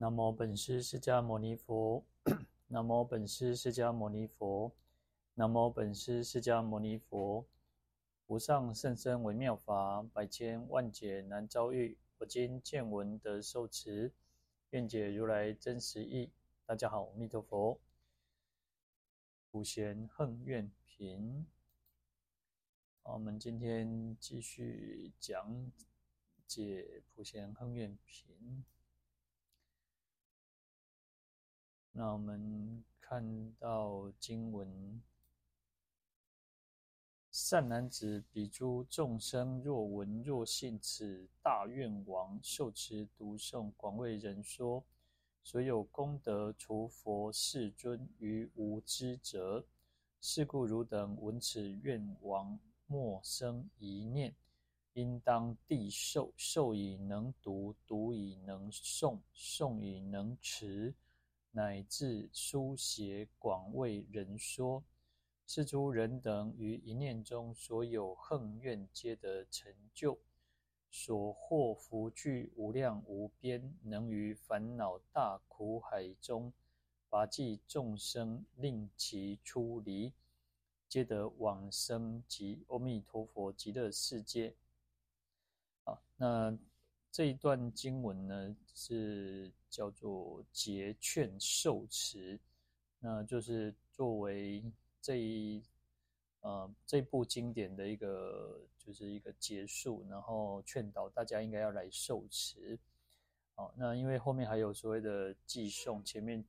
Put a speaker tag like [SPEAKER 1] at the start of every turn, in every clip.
[SPEAKER 1] 南无本师释迦牟尼佛，南无本师释迦牟尼佛，南无本师释迦牟尼佛。无上甚深微妙法，百千万劫难遭遇。我今见闻得受持，愿解如来真实义。大家好，阿弥陀佛。普贤行愿品，好，我们今天继续讲解普贤行愿品。那我们看到经文：善男子，彼诸众生若闻若信此大愿王受持读诵，广为人说，所有功德，除佛世尊于无知者。是故汝等闻此愿王，莫生疑念，应当谛受，受以能读，读以能诵，诵以能持。乃至书写广为人说，是诸人等于一念中所有恨怨皆得成就，所获福聚无量无边，能于烦恼大苦海中拔济众生，令其出离，皆得往生极阿弥陀佛极乐世界。好，那。这一段经文呢，是叫做结劝受持，那就是作为这一呃这部经典的一个就是一个结束，然后劝导大家应该要来受持。好，那因为后面还有所谓的偈颂，前面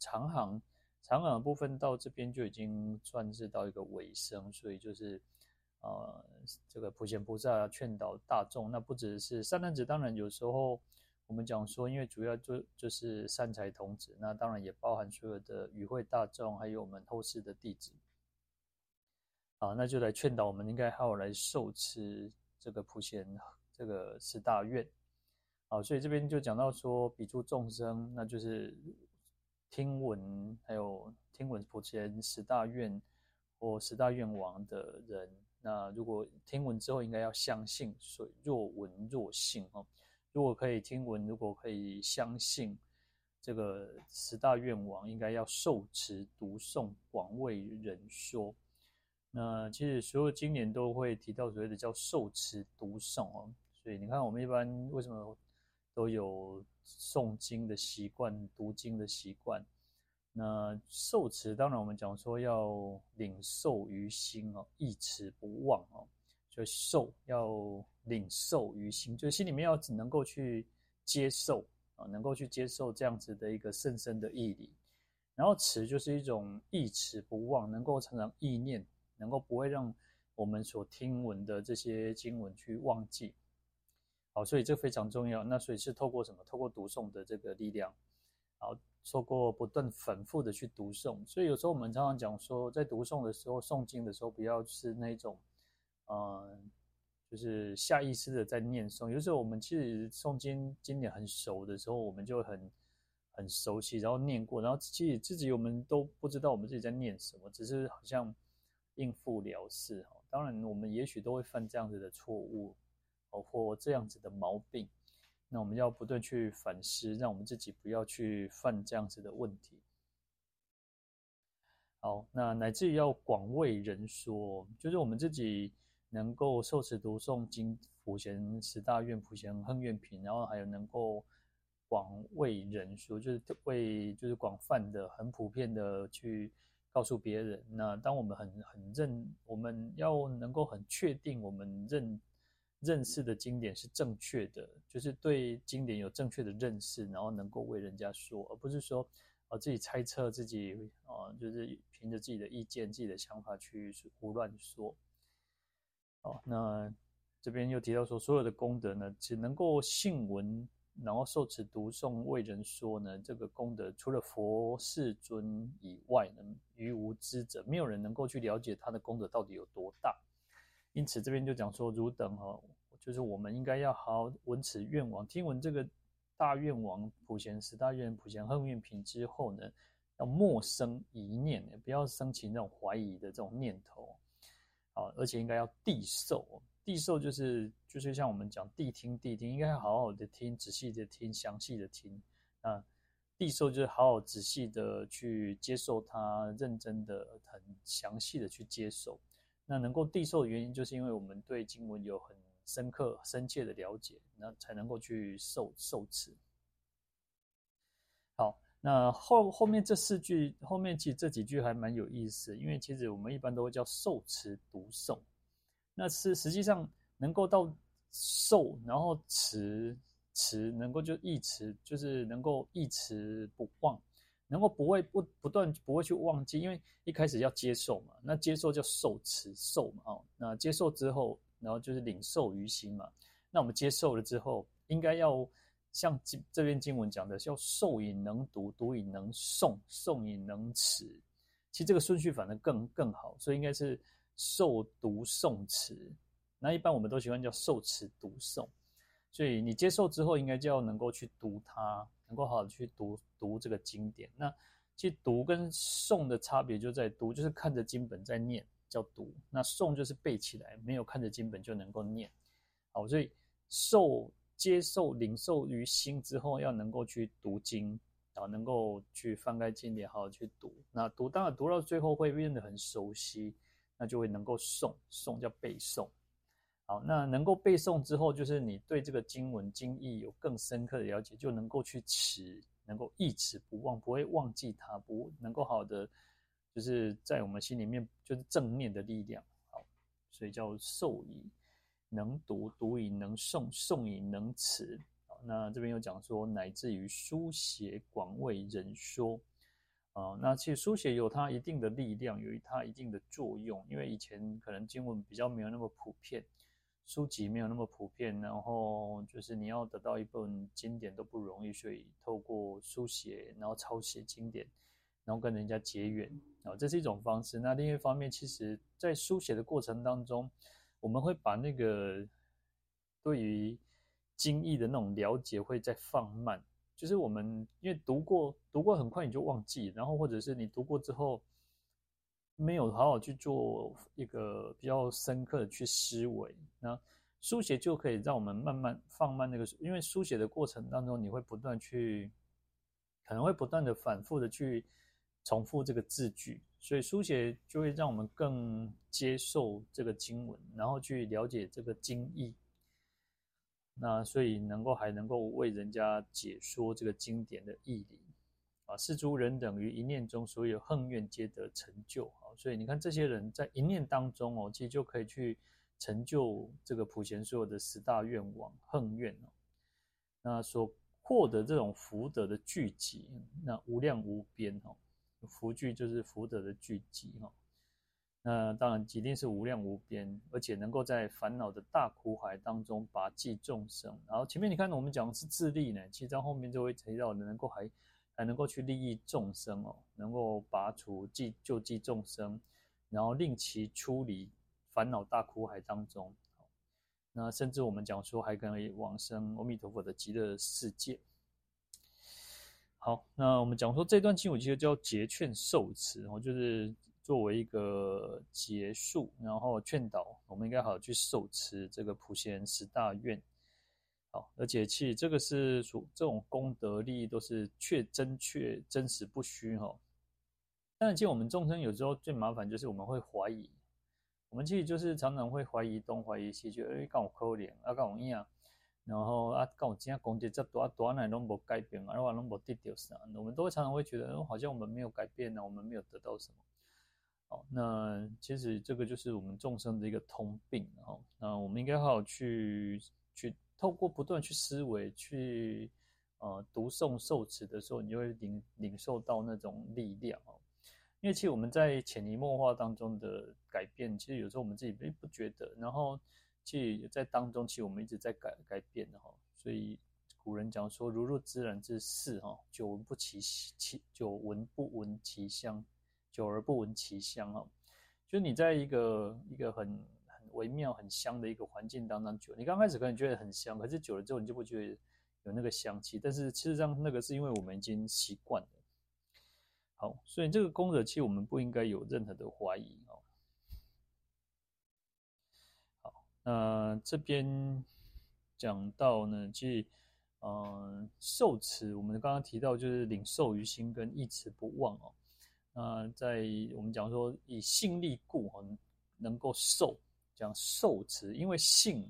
[SPEAKER 1] 长行长行的部分到这边就已经算是到一个尾声，所以就是。呃，这个普贤菩萨劝导大众，那不只是善男子，当然有时候我们讲说，因为主要就就是善财童子，那当然也包含所有的与会大众，还有我们后世的弟子。啊，那就来劝导我们应该好好来受持这个普贤这个十大愿。啊，所以这边就讲到说，比诸众生，那就是听闻还有听闻普贤十大愿或十大愿王的人。那如果听闻之后，应该要相信，所以若闻若信哦。如果可以听闻，如果可以相信，这个十大愿王应该要受持读诵，广为人说。那其实所有经典都会提到所谓的叫受持读诵哦。所以你看，我们一般为什么都有诵经的习惯、读经的习惯？那受持，当然我们讲说要领受于心哦，忆持不忘哦，所以受要领受于心，就心里面要只能够去接受啊，能够去接受这样子的一个甚深的义理。然后持就是一种忆持不忘，能够常常意念，能够不会让我们所听闻的这些经文去忘记。好，所以这非常重要。那所以是透过什么？透过读诵的这个力量。好，透过不断反复的去读诵，所以有时候我们常常讲说，在读诵的时候、诵经的时候，不要是那种，呃，就是下意识的在念诵。有时候我们其实诵经经典很熟的时候，我们就很很熟悉，然后念过，然后其实自己我们都不知道我们自己在念什么，只是好像应付了事。哈当然，我们也许都会犯这样子的错误，或这样子的毛病。那我们要不断去反思，让我们自己不要去犯这样子的问题。好，那乃至于要广为人说，就是我们自己能够受持读诵经普贤十大愿、普贤行愿品，然后还有能够广为人说，就是为就是广泛的、很普遍的去告诉别人。那当我们很很认，我们要能够很确定我们认。认识的经典是正确的，就是对经典有正确的认识，然后能够为人家说，而不是说啊自己猜测自己啊，就是凭着自己的意见、自己的想法去胡乱说。哦，那这边又提到说，所有的功德呢，只能够信闻，然后受持读诵为人说呢，这个功德除了佛世尊以外呢，于无知者，没有人能够去了解他的功德到底有多大。因此，这边就讲说，汝等哈，就是我们应该要好好闻此愿王，听闻这个大愿王普贤十大愿、普贤行愿品之后呢，要莫生疑念，不要生起那种怀疑的这种念头，好，而且应该要谛受，谛受就是就是像我们讲谛听谛听，应该要好好的听，仔细的听，详细的听，那递受就是好好仔细的去接受它，认真的、很详细的去接受。那能够递受的原因，就是因为我们对经文有很深刻、深切的了解，那才能够去受受持。好，那后后面这四句，后面其实这几句还蛮有意思，因为其实我们一般都会叫受持读诵，那是实际上能够到受，然后持持，能够就忆持，就是能够忆持不忘。能够不会不不断不会去忘记，因为一开始要接受嘛，那接受叫受持受嘛，哦，那接受之后，然后就是领受于心嘛。那我们接受了之后，应该要像这这篇经文讲的，叫受以能读，读以能诵，诵以能持。其实这个顺序反而更更好，所以应该是受读诵持。那一般我们都喜欢叫受持读诵。所以你接受之后，应该就要能够去读它。能够好好去读读这个经典，那其实读跟诵的差别就在读，就是看着经本在念叫读，那诵就是背起来，没有看着经本就能够念。好，所以受接受领受于心之后，要能够去读经啊，能够去翻开经典，好好去读。那读当然读到最后会变得很熟悉，那就会能够诵，诵叫背诵。好，那能够背诵之后，就是你对这个经文经义有更深刻的了解，就能够去持，能够一持不忘，不会忘记它，不能够好的，就是在我们心里面就是正念的力量。好，所以叫授以能读，读以能诵，诵以能持。好，那这边有讲说，乃至于书写广为人说。啊，那其实书写有它一定的力量，有它一定的作用，因为以前可能经文比较没有那么普遍。书籍没有那么普遍，然后就是你要得到一本经典都不容易，所以透过书写，然后抄写经典，然后跟人家结缘，啊，这是一种方式。那另一方面，其实在书写的过程当中，我们会把那个对于经义的那种了解会再放慢，就是我们因为读过，读过很快你就忘记，然后或者是你读过之后。没有好好去做一个比较深刻的去思维，那书写就可以让我们慢慢放慢那个，因为书写的过程当中，你会不断去，可能会不断的反复的去重复这个字句，所以书写就会让我们更接受这个经文，然后去了解这个经义，那所以能够还能够为人家解说这个经典的义理。啊，是诸人等于一念中，所有恨怨皆得成就。好，所以你看这些人在一念当中哦，其实就可以去成就这个普贤所有的十大愿望恨怨哦。那所获得这种福德的聚集，那无量无边哦，福聚就是福德的聚集哈。那当然一定是无量无边，而且能够在烦恼的大苦海当中拔济众生。然后前面你看我们讲的是自利呢，其实在后面就会提到能够还。还能够去利益众生哦，能够拔除济救济众生，然后令其出离烦恼大苦海当中。那甚至我们讲说，还可以往生阿弥陀佛的极乐世界。好，那我们讲说这段经我记得叫结劝受持然后，就是作为一个结束，然后劝导我们应该好好去受持这个普贤十大愿。好，而且其实这个是属这种功德利益都是确真确真实不虚哈。但是其实我们众生有时候最麻烦就是我们会怀疑，我们其实就是常常会怀疑东怀疑西，就哎，跟我可怜啊，跟我一样，然后啊，跟我今天功德这多啊多来都没改变啊，然后都没得到啥，我们都会常常会觉得，好像我们没有改变呢，我们没有得到什么。好，那其实这个就是我们众生的一个通病哈。那我们应该好好去去。透过不断去思维，去呃读诵受持的时候，你就会领领受到那种力量哦。因为其实我们在潜移默化当中的改变，其实有时候我们自己并不觉得。然后其实，在当中，其实我们一直在改改变的哈。所以古人讲说：“如入自然之室哈，久闻不其其久闻不闻其香，久而不闻其香哈。”就你在一个一个很。微妙很香的一个环境当中久，你刚开始可能觉得很香，可是久了之后你就不觉得有那个香气。但是事实上，那个是因为我们已经习惯了。好，所以这个功德其实我们不应该有任何的怀疑哦。好，那这边讲到呢，其实呃，受持，我们刚刚提到就是领受于心跟忆持不忘哦。那在我们讲说以信力故，能够受，讲受持，因为信，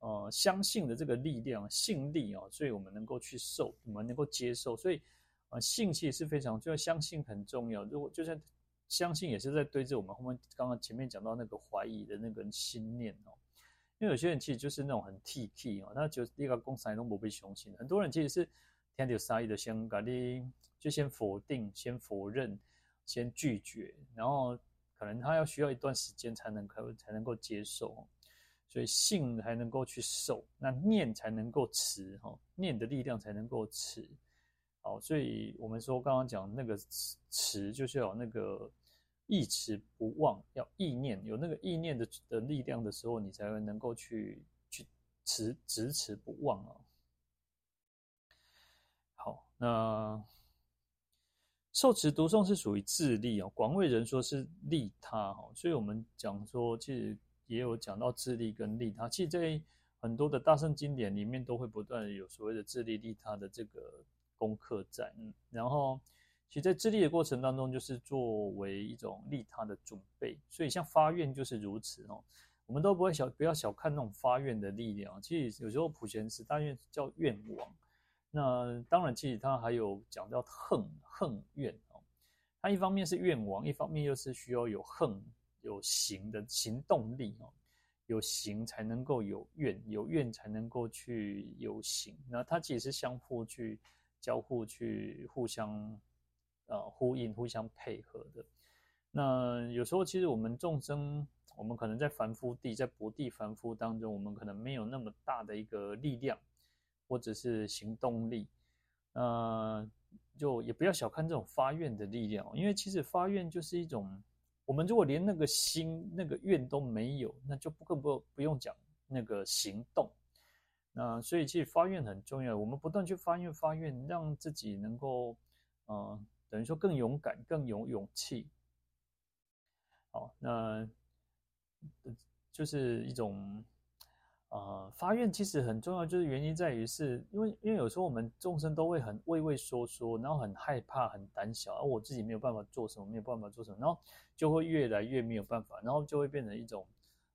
[SPEAKER 1] 呃，相信的这个力量，信力哦，所以我们能够去受，我们能够接受，所以啊，信气是非常，就要相信很重要。如果就算相信，也是在对着我们后面刚刚前面讲到那个怀疑的那个心念哦。因为有些人其实就是那种很 T K 哦，他就一个公司都不被相信。很多人其实是听到啥意的，先搞你就先否定、先否认、先拒绝，然后可能他要需要一段时间才能可才能够接受。所以信才能够去受，那念才能够持哈，念的力量才能够持。好，所以我们说刚刚讲那个持，就是要有那个。意持不忘，要意念有那个意念的的力量的时候，你才会能够去去持执持不忘啊。好，那受持读诵是属于自利哦，广为人说是利他哈，所以我们讲说，其实也有讲到自利跟利他。其实，在很多的大圣经典里面，都会不断的有所谓的自利利他的这个功课在，嗯，然后。其实，在自利的过程当中，就是作为一种利他的准备。所以，像发愿就是如此哦。我们都不会小，不要小看那种发愿的力量。其实，有时候普贤十大愿叫愿王。那当然，其实他还有讲到恨、恨怨哦。他一方面是愿王，一方面又是需要有恨有行的行动力哦。有行才能够有怨，有怨才能够去有行。那他其实是相互去交互去互相。呃，呼应、互相配合的。那有时候，其实我们众生，我们可能在凡夫地，在薄地凡夫当中，我们可能没有那么大的一个力量，或者是行动力。呃，就也不要小看这种发愿的力量，因为其实发愿就是一种，我们如果连那个心、那个愿都没有，那就不更不不用讲那个行动。那所以，其实发愿很重要。我们不断去发愿、发愿，让自己能够，呃。等于说更勇敢，更有勇气。好，那就是一种呃发愿，其实很重要，就是原因在于是因为因为有时候我们众生都会很畏畏缩缩，然后很害怕、很胆小，而我自己没有办法做什么，没有办法做什么，然后就会越来越没有办法，然后就会变成一种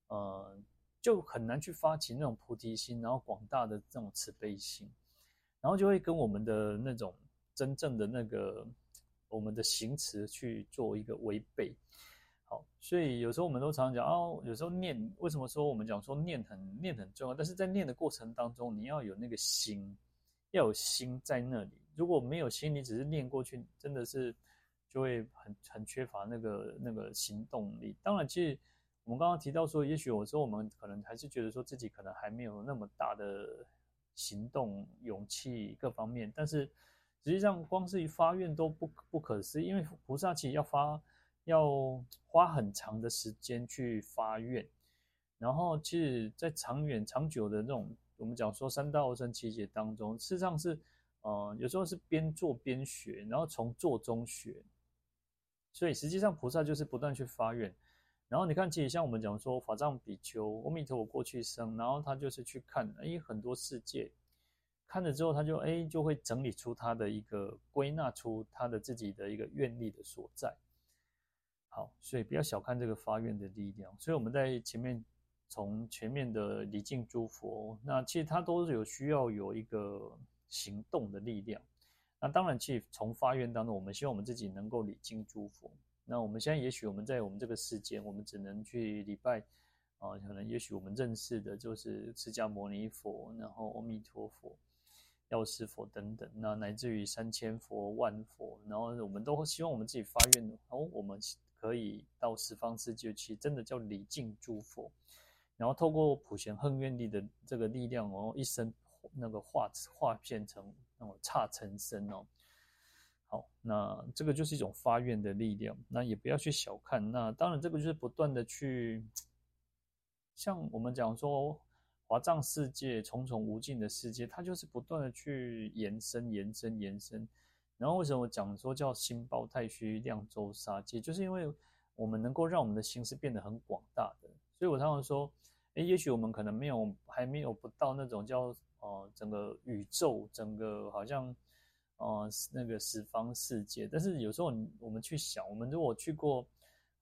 [SPEAKER 1] 呃，就很难去发起那种菩提心，然后广大的这种慈悲心，然后就会跟我们的那种真正的那个。我们的行持去做一个违背，好，所以有时候我们都常常讲哦，有时候念，为什么说我们讲说念很念很重要？但是在念的过程当中，你要有那个心，要有心在那里。如果没有心，你只是念过去，真的是就会很很缺乏那个那个行动力。当然，其实我们刚刚提到说，也许有时候我们可能还是觉得说自己可能还没有那么大的行动勇气各方面，但是。实际上，光是一发愿都不不可思议，因为菩萨其实要发，要花很长的时间去发愿，然后其实，在长远、长久的这种我们讲说三大阿僧只劫当中，事实上是，呃，有时候是边做边学，然后从做中学，所以实际上菩萨就是不断去发愿，然后你看，其实像我们讲说法藏比丘，阿弥陀佛过去生，然后他就是去看，哎，很多世界。看了之后，他就哎，就会整理出他的一个归纳出他的自己的一个愿力的所在。好，所以不要小看这个发愿的力量。所以我们在前面从前面的礼敬诸佛，那其实他都是有需要有一个行动的力量。那当然，其实从发愿当中，我们希望我们自己能够礼敬诸佛。那我们现在也许我们在我们这个世间，我们只能去礼拜啊，可能也许我们认识的就是释迦牟尼佛，然后阿弥陀佛。药师佛等等，那乃至于三千佛、万佛，然后我们都希望我们自己发愿哦，我们可以到十方世界去，真的叫礼敬诸佛，然后透过普贤横愿力的这个力量哦，一生那个化化变成那种刹尘身哦。好，那这个就是一种发愿的力量，那也不要去小看。那当然，这个就是不断的去，像我们讲说。华藏世界重重无尽的世界，它就是不断的去延伸、延伸、延伸。然后为什么我讲说叫心包太虚、量周沙界，就是因为我们能够让我们的心是变得很广大的。所以我常常说，诶，也许我们可能没有，还没有不到那种叫呃，整个宇宙，整个好像呃那个十方世界。但是有时候我们去想，我们如果去过，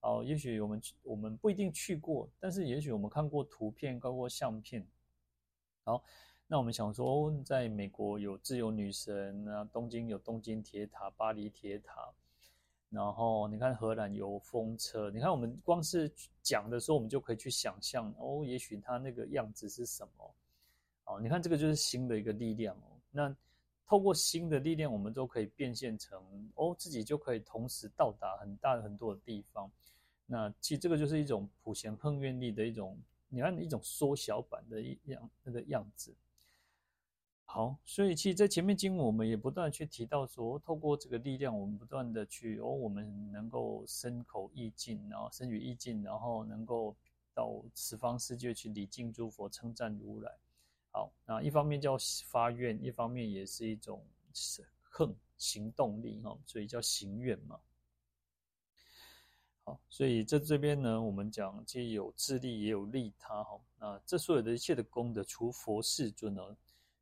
[SPEAKER 1] 哦，也许我们我们不一定去过，但是也许我们看过图片，看过相片。好，那我们想说，在美国有自由女神啊，东京有东京铁塔、巴黎铁塔。然后你看荷兰有风车，你看我们光是讲的时候，我们就可以去想象哦，也许它那个样子是什么？哦，你看这个就是新的一个力量哦。那透过新的力量，我们都可以变现成哦，自己就可以同时到达很大很多的地方。那其实这个就是一种普贤恒愿力的一种，你看一种缩小版的一样那个样子。好，所以其实，在前面经文，我们也不断去提到说，透过这个力量，我们不断的去哦，我们能够身口意境，然后身语意境，然后能够到十方世界去礼敬诸佛，称赞如来。好，那一方面叫发愿，一方面也是一种恒行动力哈，所以叫行愿嘛。好，所以在这边呢，我们讲既有自利，也有利他哈。那这所有的一切的功德，除佛世尊呢？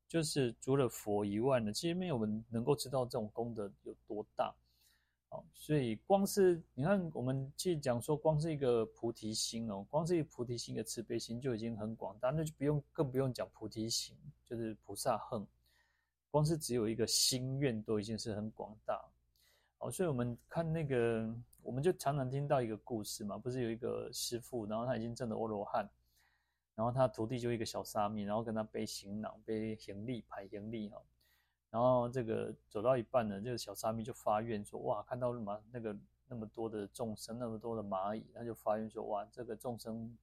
[SPEAKER 1] 就是除了佛以外呢，其实没有人能够知道这种功德有多大。好，所以光是你看，我们去讲说，光是一个菩提心哦，光是一个菩提心的慈悲心就已经很广大，那就不用更不用讲菩提心，就是菩萨恨。光是只有一个心愿都已经是很广大。好，所以我们看那个，我们就常常听到一个故事嘛，不是有一个师父，然后他已经证了阿罗汉。然后他徒弟就一个小沙弥，然后跟他背行囊、背行李、排行李哈。然后这个走到一半呢，这个小沙弥就发愿说：哇，看到了吗那个那么多的众生，那么多的蚂蚁，他就发愿说：哇，这个众生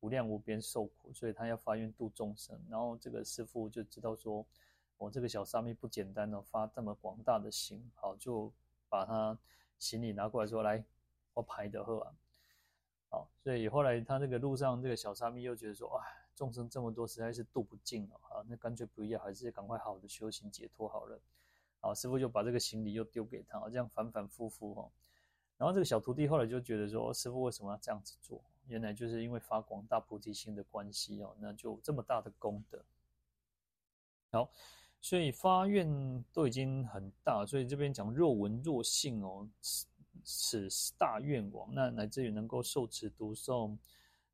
[SPEAKER 1] 无量无边受苦，所以他要发愿度众生。然后这个师父就知道说：我这个小沙弥不简单哦，发这么广大的心，好，就把他行李拿过来说：来，我排的喝完。好，所以后来他这个路上，这个小沙弥又觉得说，哇，众生这么多，实在是度不尽了啊，那干脆不要，还是赶快好好的修行解脱好了。好，师父就把这个行李又丢给他，这样反反复复哈。然后这个小徒弟后来就觉得说，师父为什么要这样子做？原来就是因为发广大菩提心的关系哦，那就这么大的功德。好，所以发愿都已经很大，所以这边讲若闻若信哦。此大愿王，那乃至于能够受持读诵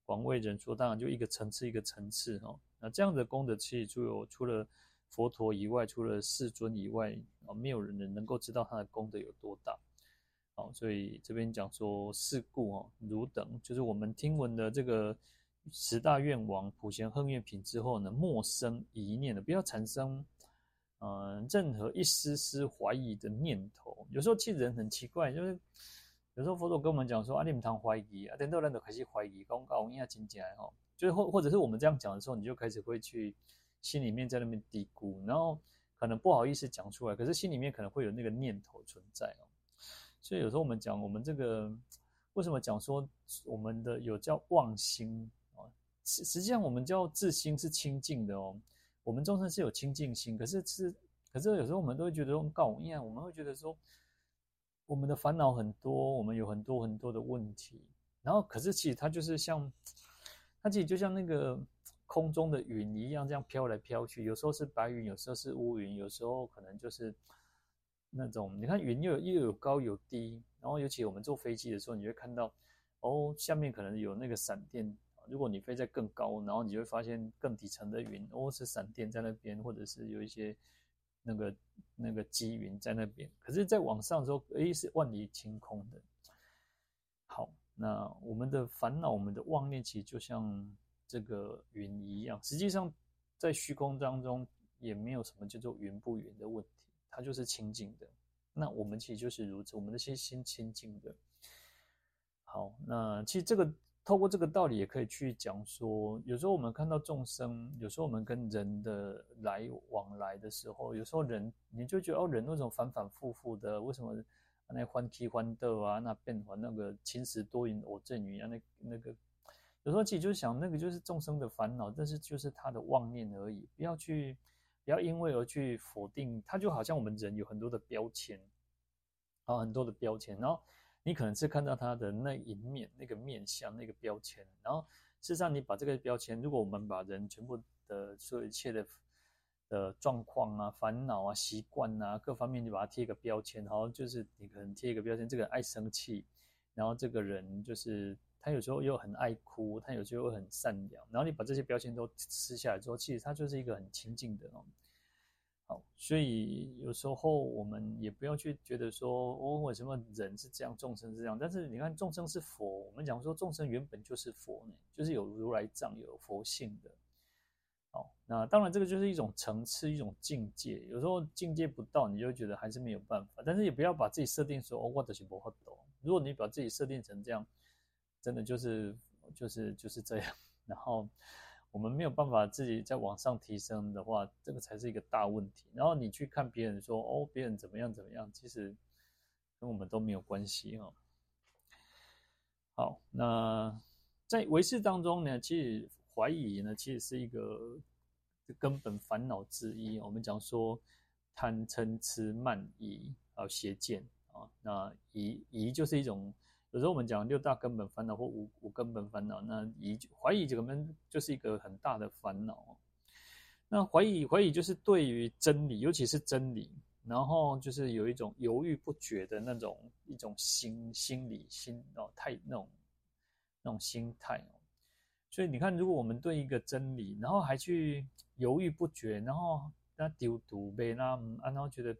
[SPEAKER 1] 广为人说，当然就一个层次一个层次哈。那这样的功德，其实就有除了佛陀以外，除了世尊以外啊，没有人能够知道他的功德有多大。好，所以这边讲说是故哦，汝等就是我们听闻的这个十大愿王普贤恒愿品之后呢，莫生疑念的，不要产生。嗯，任何一丝丝怀疑的念头，有时候其实人很奇怪，就是有时候佛陀跟我们讲说：“啊，你们谈怀疑啊，等到人都开始怀疑，公告我应该真假哦。”就是或或者是我们这样讲的时候，你就开始会去心里面在那边嘀咕，然后可能不好意思讲出来，可是心里面可能会有那个念头存在哦。所以有时候我们讲我们这个为什么讲说我们的有叫妄心啊？实实际上我们叫自心是清净的哦。我们众生是有清净心，可是是，可是有时候我们都会觉得说，告一样，我们会觉得说，我们的烦恼很多，我们有很多很多的问题，然后可是其实它就是像，它其实就像那个空中的云一样，这样飘来飘去，有时候是白云，有时候是乌云，有时候可能就是那种，你看云又又有高有低，然后尤其我们坐飞机的时候，你会看到，哦，下面可能有那个闪电。如果你飞在更高，然后你就会发现更底层的云，哦，是闪电在那边，或者是有一些那个那个积云在那边。可是在往上的时候，诶，是万里晴空的。好，那我们的烦恼，我们的妄念，其实就像这个云一样。实际上，在虚空当中，也没有什么叫做云不云的问题，它就是清净的。那我们其实就是如此，我们的心心清净的。好，那其实这个。透过这个道理，也可以去讲说，有时候我们看到众生，有时候我们跟人的来往来的时候，有时候人你就觉得哦，人为什么反反复复的？为什么那欢喜欢乐啊，那变化那个晴时多云偶阵雨啊，那那个有时候其实就想，那个就是众生的烦恼，但是就是他的妄念而已。不要去，不要因为而去否定他，就好像我们人有很多的标签，啊，很多的标签，然后。你可能是看到他的那一面、那个面相、那个标签，然后事实上你把这个标签，如果我们把人全部的所有一切的的状况啊、烦恼啊、习惯啊各方面，就把它贴一个标签，好，就是你可能贴一个标签，这个人爱生气，然后这个人就是他有时候又很爱哭，他有时候又很善良，然后你把这些标签都撕下来之后，其实他就是一个很亲近的哦。所以有时候我们也不要去觉得说，哦，为什么人是这样，众生是这样？但是你看，众生是佛，我们讲说众生原本就是佛呢，就是有如来藏，有佛性的。好，那当然这个就是一种层次，一种境界。有时候境界不到，你就觉得还是没有办法。但是也不要把自己设定说，哦，我就是不会懂。如果你把自己设定成这样，真的就是就是就是这样，然后。我们没有办法自己再往上提升的话，这个才是一个大问题。然后你去看别人说，哦，别人怎么样怎么样，其实跟我们都没有关系哦。好，那在唯识当中呢，其实怀疑呢，其实是一个根本烦恼之一。我们讲说贪嗔痴慢疑啊，邪见啊，那疑疑就是一种。有时候我们讲六大根本烦恼或五五根本烦恼，那疑怀疑这个门就是一个很大的烦恼。那怀疑怀疑就是对于真理，尤其是真理，然后就是有一种犹豫不决的那种一种心心理心哦态那种那种心态哦。所以你看，如果我们对一个真理，然后还去犹豫不决，然后那丢毒呗，那啊然后觉得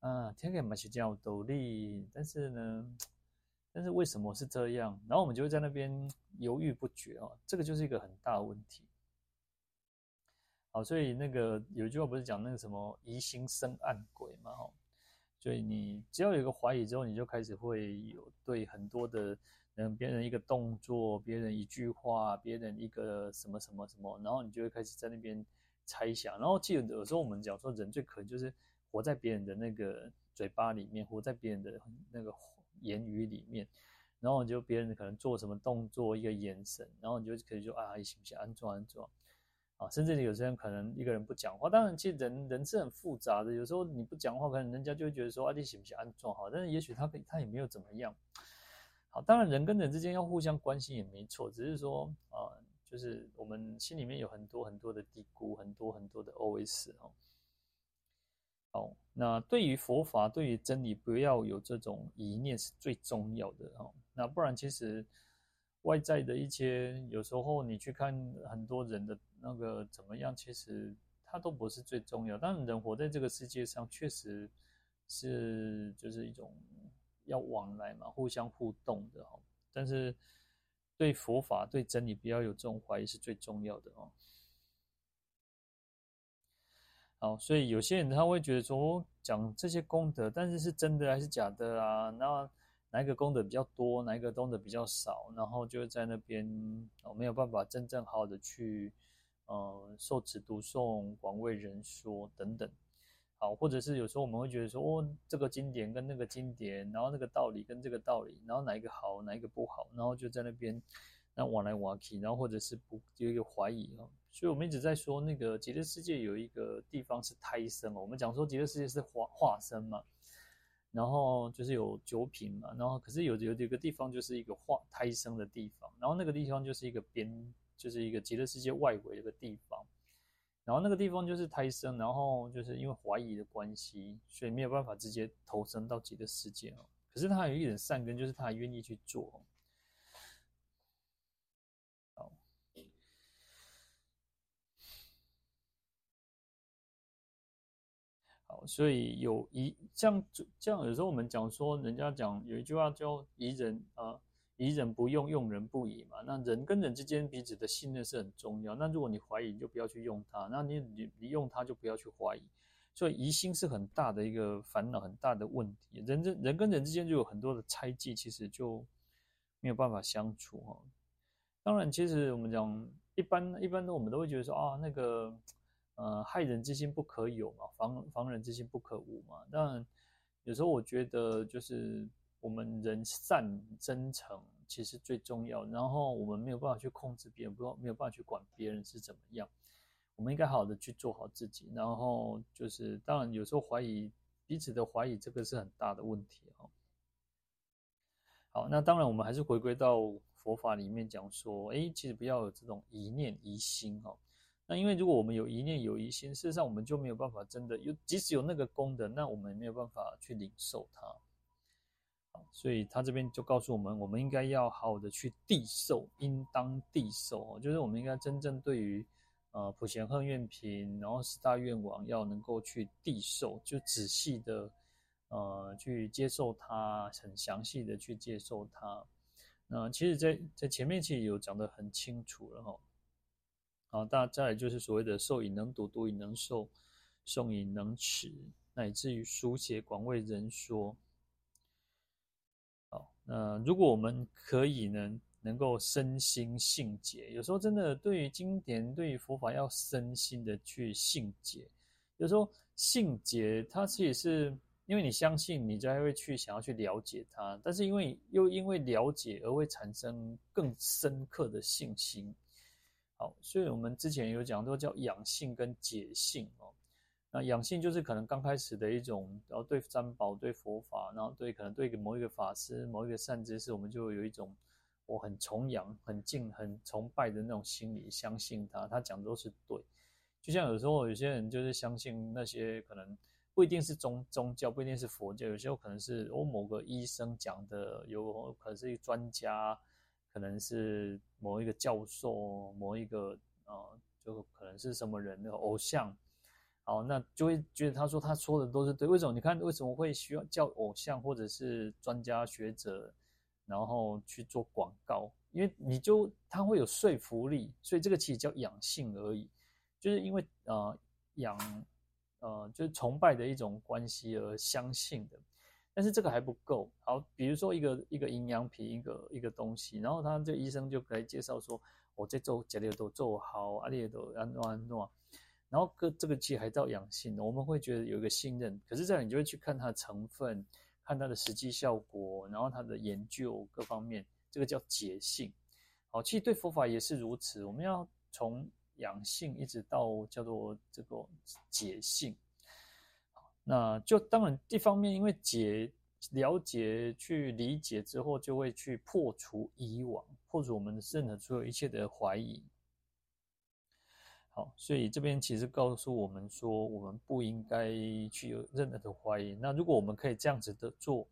[SPEAKER 1] 啊，天给嘛是这样有道理，但是呢。但是为什么是这样？然后我们就会在那边犹豫不决哦，这个就是一个很大的问题。好，所以那个有一句话不是讲那个什么疑心生暗鬼嘛？哈，所以你只要有一个怀疑之后，你就开始会有对很多的嗯别人一个动作、别人一句话、别人一个什么什么什么，然后你就会开始在那边猜想。然后记得有时候我们讲说，人最可能就是活在别人的那个嘴巴里面，活在别人的那个。言语里面，然后你就别人可能做什么动作，一个眼神，然后你就可以说啊，行不行？安装安装啊，甚至你有些人可能一个人不讲话，当然其实人人是很复杂的，有时候你不讲话，可能人家就会觉得说啊，你行不行？安装好，但是也许他可以他也没有怎么样。好，当然人跟人之间要互相关心也没错，只是说啊，就是我们心里面有很多很多的嘀咕，很多很多的 OS 哦。好，那对于佛法，对于真理，不要有这种疑念是最重要的哈。那不然，其实外在的一些，有时候你去看很多人的那个怎么样，其实它都不是最重要。但人活在这个世界上，确实是就是一种要往来嘛，互相互动的哈。但是对佛法、对真理，不要有这种怀疑是最重要的哦。好，所以有些人他会觉得说，讲这些功德，但是是真的还是假的啊？那哪一个功德比较多，哪一个功德比较少？然后就在那边哦，没有办法真正好好的去，呃，受持读诵、广为人说等等。好，或者是有时候我们会觉得说，哦，这个经典跟那个经典，然后那个道理跟这个道理，然后哪一个好，哪一个不好，然后就在那边那往来往去，然后或者是不有一个怀疑哦。所以，我们一直在说那个极乐世界有一个地方是胎生哦。我们讲说极乐世界是化化身嘛，然后就是有九品嘛，然后可是有有有一个地方就是一个化胎生的地方，然后那个地方就是一个边，就是一个极乐世界外围的一个地方，然后那个地方就是胎生，然后就是因为怀疑的关系，所以没有办法直接投生到极乐世界哦。可是他有一点善根，就是他还愿意去做。所以有疑，这样这样，有时候我们讲说，人家讲有一句话叫“疑人啊，疑人不用，用人不疑”嘛。那人跟人之间彼此的信任是很重要。那如果你怀疑，你就不要去用它；那你你你用它，就不要去怀疑。所以疑心是很大的一个烦恼，很大的问题。人人人跟人之间就有很多的猜忌，其实就没有办法相处哈。当然，其实我们讲一般一般的，我们都会觉得说啊，那个。呃，害人之心不可有嘛，防防人之心不可无嘛。当然，有时候我觉得就是我们人善真诚其实最重要。然后我们没有办法去控制别人，不没有办法去管别人是怎么样。我们应该好好的去做好自己。然后就是，当然有时候怀疑彼此的怀疑，这个是很大的问题哦。好，那当然我们还是回归到佛法里面讲说，哎，其实不要有这种疑念疑心哈。那因为如果我们有一念有疑心，事实上我们就没有办法真的有，即使有那个功德，那我们也没有办法去领受它。所以他这边就告诉我们，我们应该要好好的去谛受，应当谛受哦，就是我们应该真正对于呃普贤行愿品，然后十大愿王要能够去谛受，就仔细的呃去接受它，很详细的去接受它。那其实在，在前面其实有讲得很清楚了哈。啊，大家再来就是所谓的受以能读，读以能受，诵以能持，乃至于书写广为人说。好，那如果我们可以呢，能够身心信解，有时候真的对于经典，对于佛法要身心的去信解。有时候信解，它其实是因为你相信，你才会去想要去了解它。但是因为又因为了解而会产生更深刻的信心。好，所以我们之前有讲到叫养性跟解性哦。那养性就是可能刚开始的一种，然后对三宝、对佛法，然后对可能对某一个法师、某一个善知识，我们就有一种我很崇仰、很敬、很崇拜的那种心理，相信他，他讲的都是对。就像有时候有些人就是相信那些可能不一定是宗宗教，不一定是佛教，有时候可能是哦某个医生讲的，有可能是一个专家，可能是某一个教授，某一个呃，就可能是什么人的偶像。好，那就会觉得他说他说的都是对。为什么？你看为什么会需要叫偶像或者是专家学者，然后去做广告？因为你就他会有说服力，所以这个其实叫养性而已，就是因为呃养呃就是崇拜的一种关系而相信的。但是这个还不够。好，比如说一个一个营养品，一个一个东西，然后他这医生就可以介绍说，我这做这里都做好，啊里都安诺安诺。然后这个其实还叫养信，我们会觉得有一个信任，可是这样你就会去看它的成分，看它的实际效果，然后它的研究各方面，这个叫解性。好，其实对佛法也是如此，我们要从养性一直到叫做这个解性。那就当然一方面，因为解了解去理解之后，就会去破除以往，破除我们任何所有一切的怀疑。好，所以这边其实告诉我们说，我们不应该去有任何的怀疑。那如果我们可以这样子的做，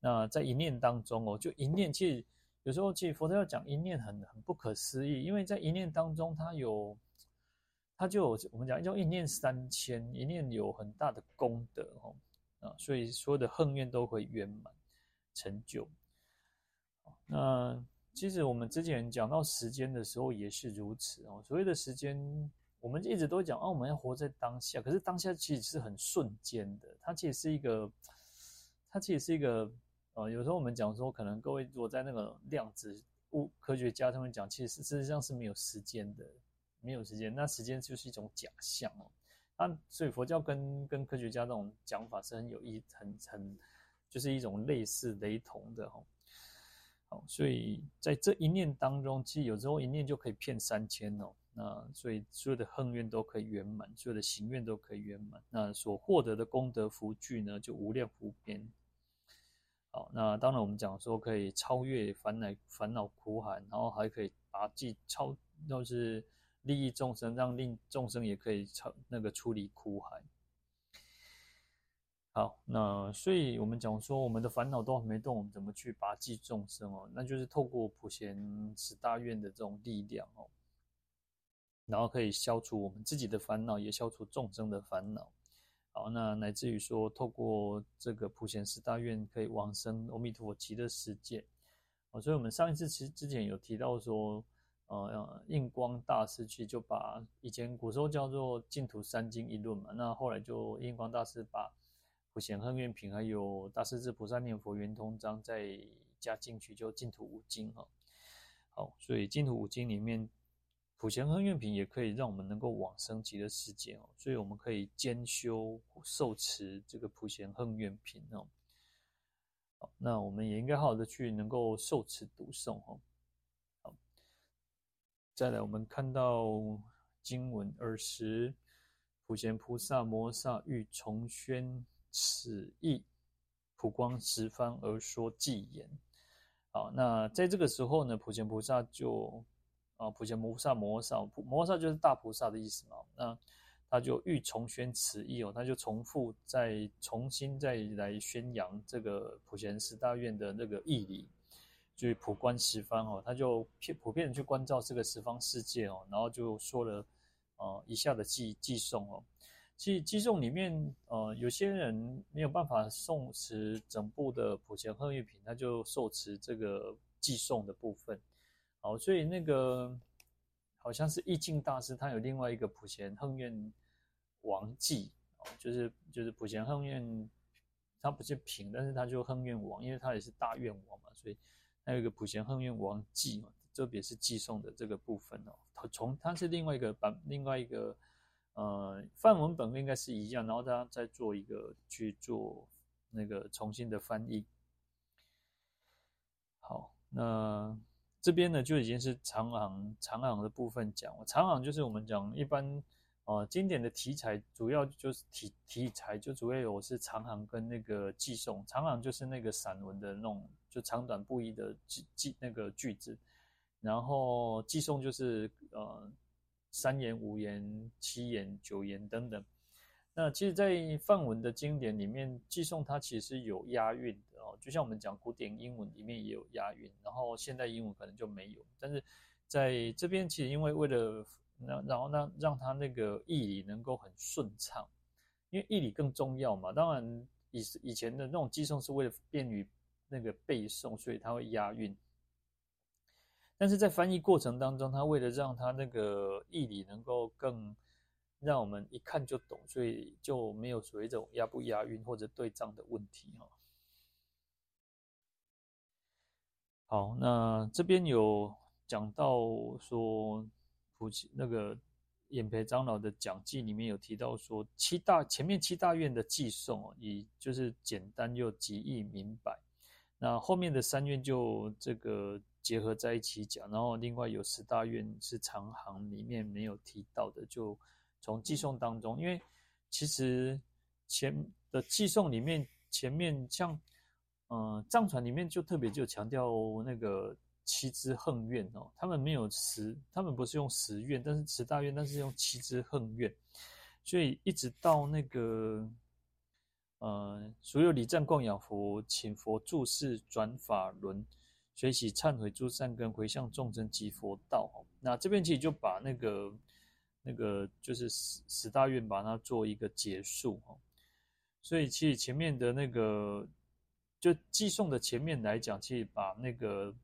[SPEAKER 1] 那在一念当中哦，就一念，其实有时候其实佛教要讲一念很很不可思议，因为在一念当中，它有，它就我们讲叫一念三千，一念有很大的功德哦，啊，所以所有的恨怨都会圆满成就。那其实我们之前讲到时间的时候也是如此哦，所谓的时间。我们一直都讲，哦，我们要活在当下。可是当下其实是很瞬间的，它其实是一个，它其实是一个，呃，有时候我们讲说，可能各位如果在那个量子物科学家他们讲，其实事实上是没有时间的，没有时间，那时间就是一种假象哦。那所以佛教跟跟科学家这种讲法是很有意，很很就是一种类似雷同的哦。好，所以在这一念当中，其实有时候一念就可以骗三千哦。那所以所有的恨愿都可以圆满，所有的行愿都可以圆满。那所获得的功德福聚呢，就无量无边。好，那当然我们讲说可以超越烦恼烦恼苦海，然后还可以拔济超，就是利益众生，让令众生也可以成那个出离苦海。好，那所以我们讲说我们的烦恼都还没动，我们怎么去拔济众生哦？那就是透过普贤十大愿的这种力量哦。然后可以消除我们自己的烦恼，也消除众生的烦恼。好，那乃至于说，透过这个普贤十大愿，可以往生阿弥陀佛极乐世界。哦，所以我们上一次其实之前有提到说，呃，印光大师去就把以前古时候叫做净土三经一论嘛，那后来就印光大师把普贤行愿品还有大势至菩萨念佛圆通章再加进去，就净土五经哈。好，所以净土五经里面。普贤行愿品也可以让我们能够往生极乐世界哦，所以我们可以兼修受持这个普贤行愿品哦。好，那我们也应该好好的去能够受持读诵哦。再来我们看到经文尔时，普贤菩萨摩萨欲重宣此意，普光十方而说偈言。好，那在这个时候呢，普贤菩萨就。啊，普贤菩萨摩诃萨，摩诃萨就是大菩萨的意思嘛。那他就欲重宣此意哦，他就重复再重新再来宣扬这个普贤十大愿的那个义理，就是普观十方哦，他就普遍的去关照这个十方世界哦，然后就说了呃以下的偈偈颂哦。其实偈颂里面呃有些人没有办法诵持整部的普贤行愿品，他就受持这个寄送的部分。好，所以那个好像是义净大师，他有另外一个普贤行愿王记哦，就是就是普贤行愿，他不是品，但是他就行愿王，因为他也是大愿王嘛，所以还有一个普贤行愿王偈嘛，特别是寄送的这个部分哦。它从它是另外一个版，另外一个呃范文本应该是一样，然后他再做一个去做那个重新的翻译。好，那。这边呢就已经是长行长行的部分讲了，长行就是我们讲一般呃经典的题材，主要就是题题材就主要有是长行跟那个寄送，长行就是那个散文的那种就长短不一的句句那个句子，然后寄送就是呃三言五言七言九言等等。那其实，在梵文的经典里面，寄送它其实有押韵的哦，就像我们讲古典英文里面也有押韵，然后现代英文可能就没有。但是在这边，其实因为为了那然后让让它那个义理能够很顺畅，因为义理更重要嘛。当然以以前的那种寄送是为了便于那个背诵，所以它会押韵。但是在翻译过程当中，他为了让它那个义理能够更让我们一看就懂，所以就没有所谓这种押不押韵或者对仗的问题哈。好，那这边有讲到说，普贤那个演培长老的讲记里面有提到说，七大前面七大院的寄送哦，以就是简单又极易明白。那后面的三愿就这个结合在一起讲，然后另外有十大院是长行里面没有提到的，就。从寄送当中，因为其实前的寄送里面，前面像嗯藏传里面就特别就强调那个七支恨愿哦，他们没有十，他们不是用十愿，但是十大愿，但是用七支恨愿，所以一直到那个呃所有礼赞供养佛，请佛住世转法轮，随喜忏悔诸善根，回向众生及佛道。那这边其实就把那个。那个就是十十大愿，把它做一个结束哦。所以其实前面的那个，就寄送的前面来讲，其实把那个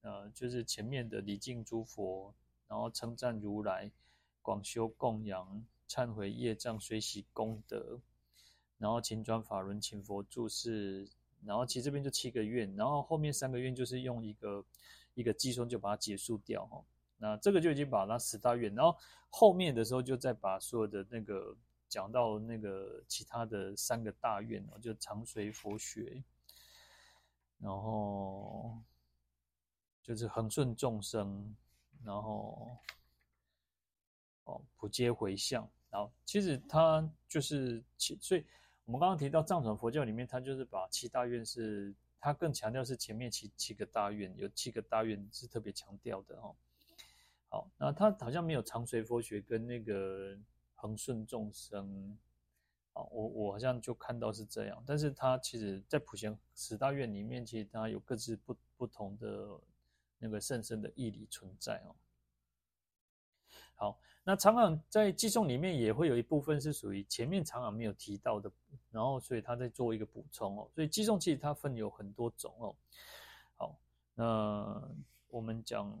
[SPEAKER 1] 呃，就是前面的礼敬诸佛，然后称赞如来，广修供养，忏悔业障，随喜功德，然后请转法轮，请佛住世，然后其实这边就七个愿，然后后面三个愿就是用一个一个偈颂就把它结束掉哈。那这个就已经把那十大愿，然后后面的时候就再把所有的那个讲到那个其他的三个大愿哦，就常随佛学，然后就是恒顺众生，然后哦普皆回向，然后其实它就是其，所以我们刚刚提到藏传佛教里面，它就是把七大愿是它更强调是前面七七个大愿，有七个大愿是特别强调的哦。好，那他好像没有长随佛学跟那个恒顺众生，啊，我我好像就看到是这样，但是它其实在普贤十大愿里面，其实它有各自不不同的那个甚深的义理存在哦。好，那长港在计重里面也会有一部分是属于前面长港没有提到的，然后所以他在做一个补充哦，所以计重其实它分有很多种哦。好，那我们讲。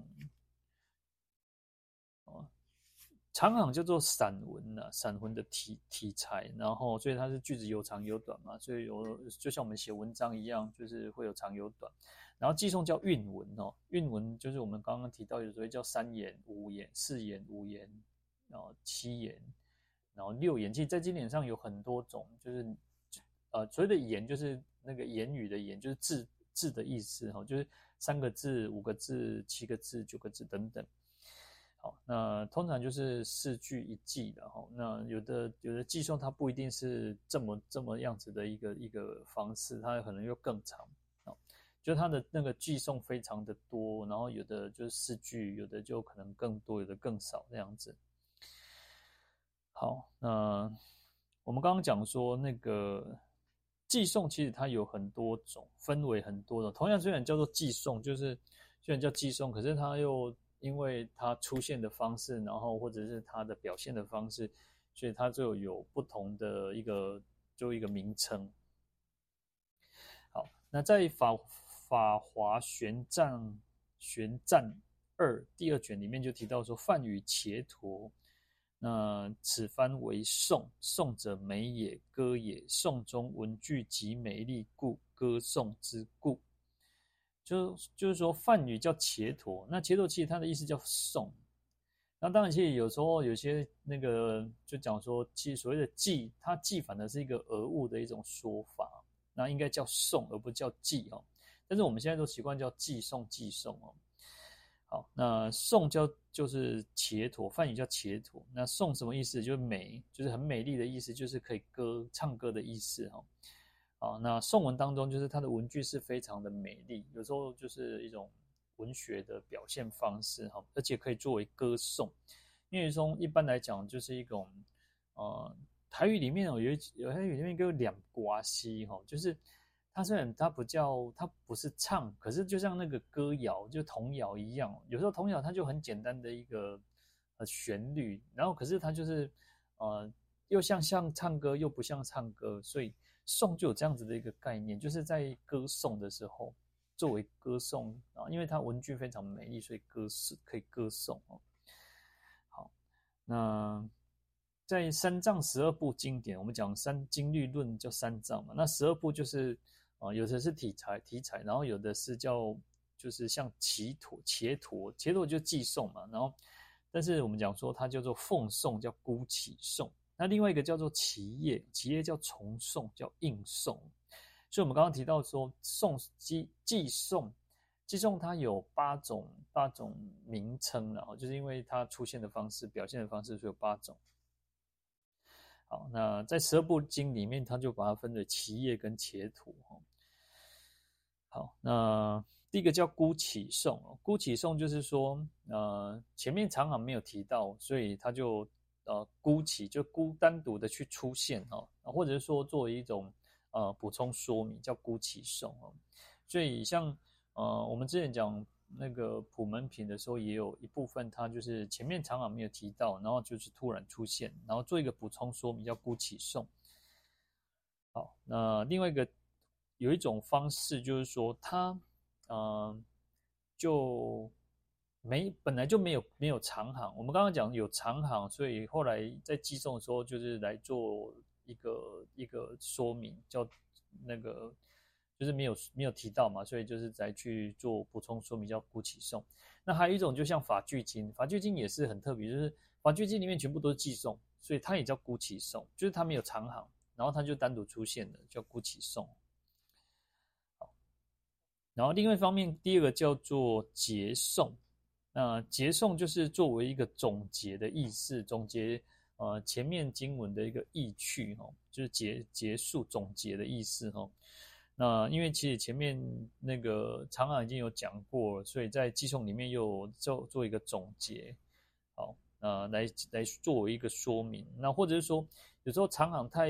[SPEAKER 1] 长行叫做散文呐、散文的题题材，然后所以它是句子有长有短嘛，所以有就像我们写文章一样，就是会有长有短。然后寄送叫韵文哦，韵文就是我们刚刚提到有所谓叫三言、五言、四言、五言，然后七言，然后六言。其实，在经典上有很多种，就是呃所谓的言就是那个言语的言，就是字字的意思哈，就是三个字、五个字、七个字、九个字等等。好，那通常就是四句一偈的哈。那有的有的寄送它不一定是这么这么样子的一个一个方式，它可能又更长。啊，就它的那个寄送非常的多，然后有的就是四句，有的就可能更多，有的更少这样子。好，那我们刚刚讲说那个寄送，其实它有很多种，分为很多的。同样虽然叫做寄送，就是虽然叫寄送，可是它又因为它出现的方式，然后或者是它的表现的方式，所以它就有不同的一个就一个名称。好，那在法法华玄赞玄赞二第二卷里面就提到说，梵语伽陀。那此番为颂，颂者美也，歌也。颂中文句极美丽，故歌颂之故。就就是说，梵语叫伽陀，那伽陀其实它的意思叫颂。那当然，其实有时候有些那个就讲说，其实所谓的寄，它寄反的是一个讹误的一种说法，那应该叫颂，而不叫寄哦。但是我们现在都习惯叫寄送、寄送哦。好，那颂叫就是伽陀，梵语叫伽陀。那颂什么意思？就是美，就是很美丽的意思，就是可以歌唱歌的意思哈。啊，那颂文当中就是它的文句是非常的美丽，有时候就是一种文学的表现方式哈，而且可以作为歌颂。因为从一般来讲就是一种呃台语里面有有有台语里面有个两瓜西哈，就是。它虽然它不叫它不是唱，可是就像那个歌谣就童谣一样，有时候童谣它就很简单的一个呃旋律，然后可是它就是呃又像像唱歌又不像唱歌，所以颂就有这样子的一个概念，就是在歌颂的时候作为歌颂啊，因为它文句非常美丽，所以歌是可以歌颂哦。好，那。在三藏十二部经典，我们讲三经律论叫三藏嘛。那十二部就是啊、有的是题材题材，然后有的是叫就是像伽陀伽陀伽陀就寄送嘛。然后，但是我们讲说它叫做奉送，叫孤起送。那另外一个叫做只业，只业叫重送，叫应送。所以我们刚刚提到说送寄寄送寄送，它有八种八种名称，然后就是因为它出现的方式、表现的方式，所以有八种。好，那在十二部经里面，它就把它分为只业跟伽陀。好，那第一个叫孤起送哦，孤起送就是说，呃，前面常常没有提到，所以它就呃孤起就孤单独的去出现哦，或者是说作为一种呃补充说明，叫孤起送哦。所以像呃我们之前讲。那个普门品的时候，也有一部分，它就是前面常常没有提到，然后就是突然出现，然后做一个补充说明，叫孤起送。好，那另外一个有一种方式，就是说它，嗯、就没本来就没有没有长行。我们刚刚讲有长行，所以后来在寄送的时候，就是来做一个一个说明，叫那个。就是没有没有提到嘛，所以就是再去做补充说明，叫孤起送。那还有一种，就像法句经，法句经也是很特别，就是法句经里面全部都是寄送，所以它也叫孤起送，就是它没有长行，然后它就单独出现的，叫孤起送。然后另外一方面，第二个叫做结送，那结诵就是作为一个总结的意思，总结呃前面经文的一个意趣哈，就是结结束总结的意思哈。那因为其实前面那个长行已经有讲过了，所以在寄送里面又做做一个总结，好，呃，来来作为一个说明。那或者是说，有时候长行太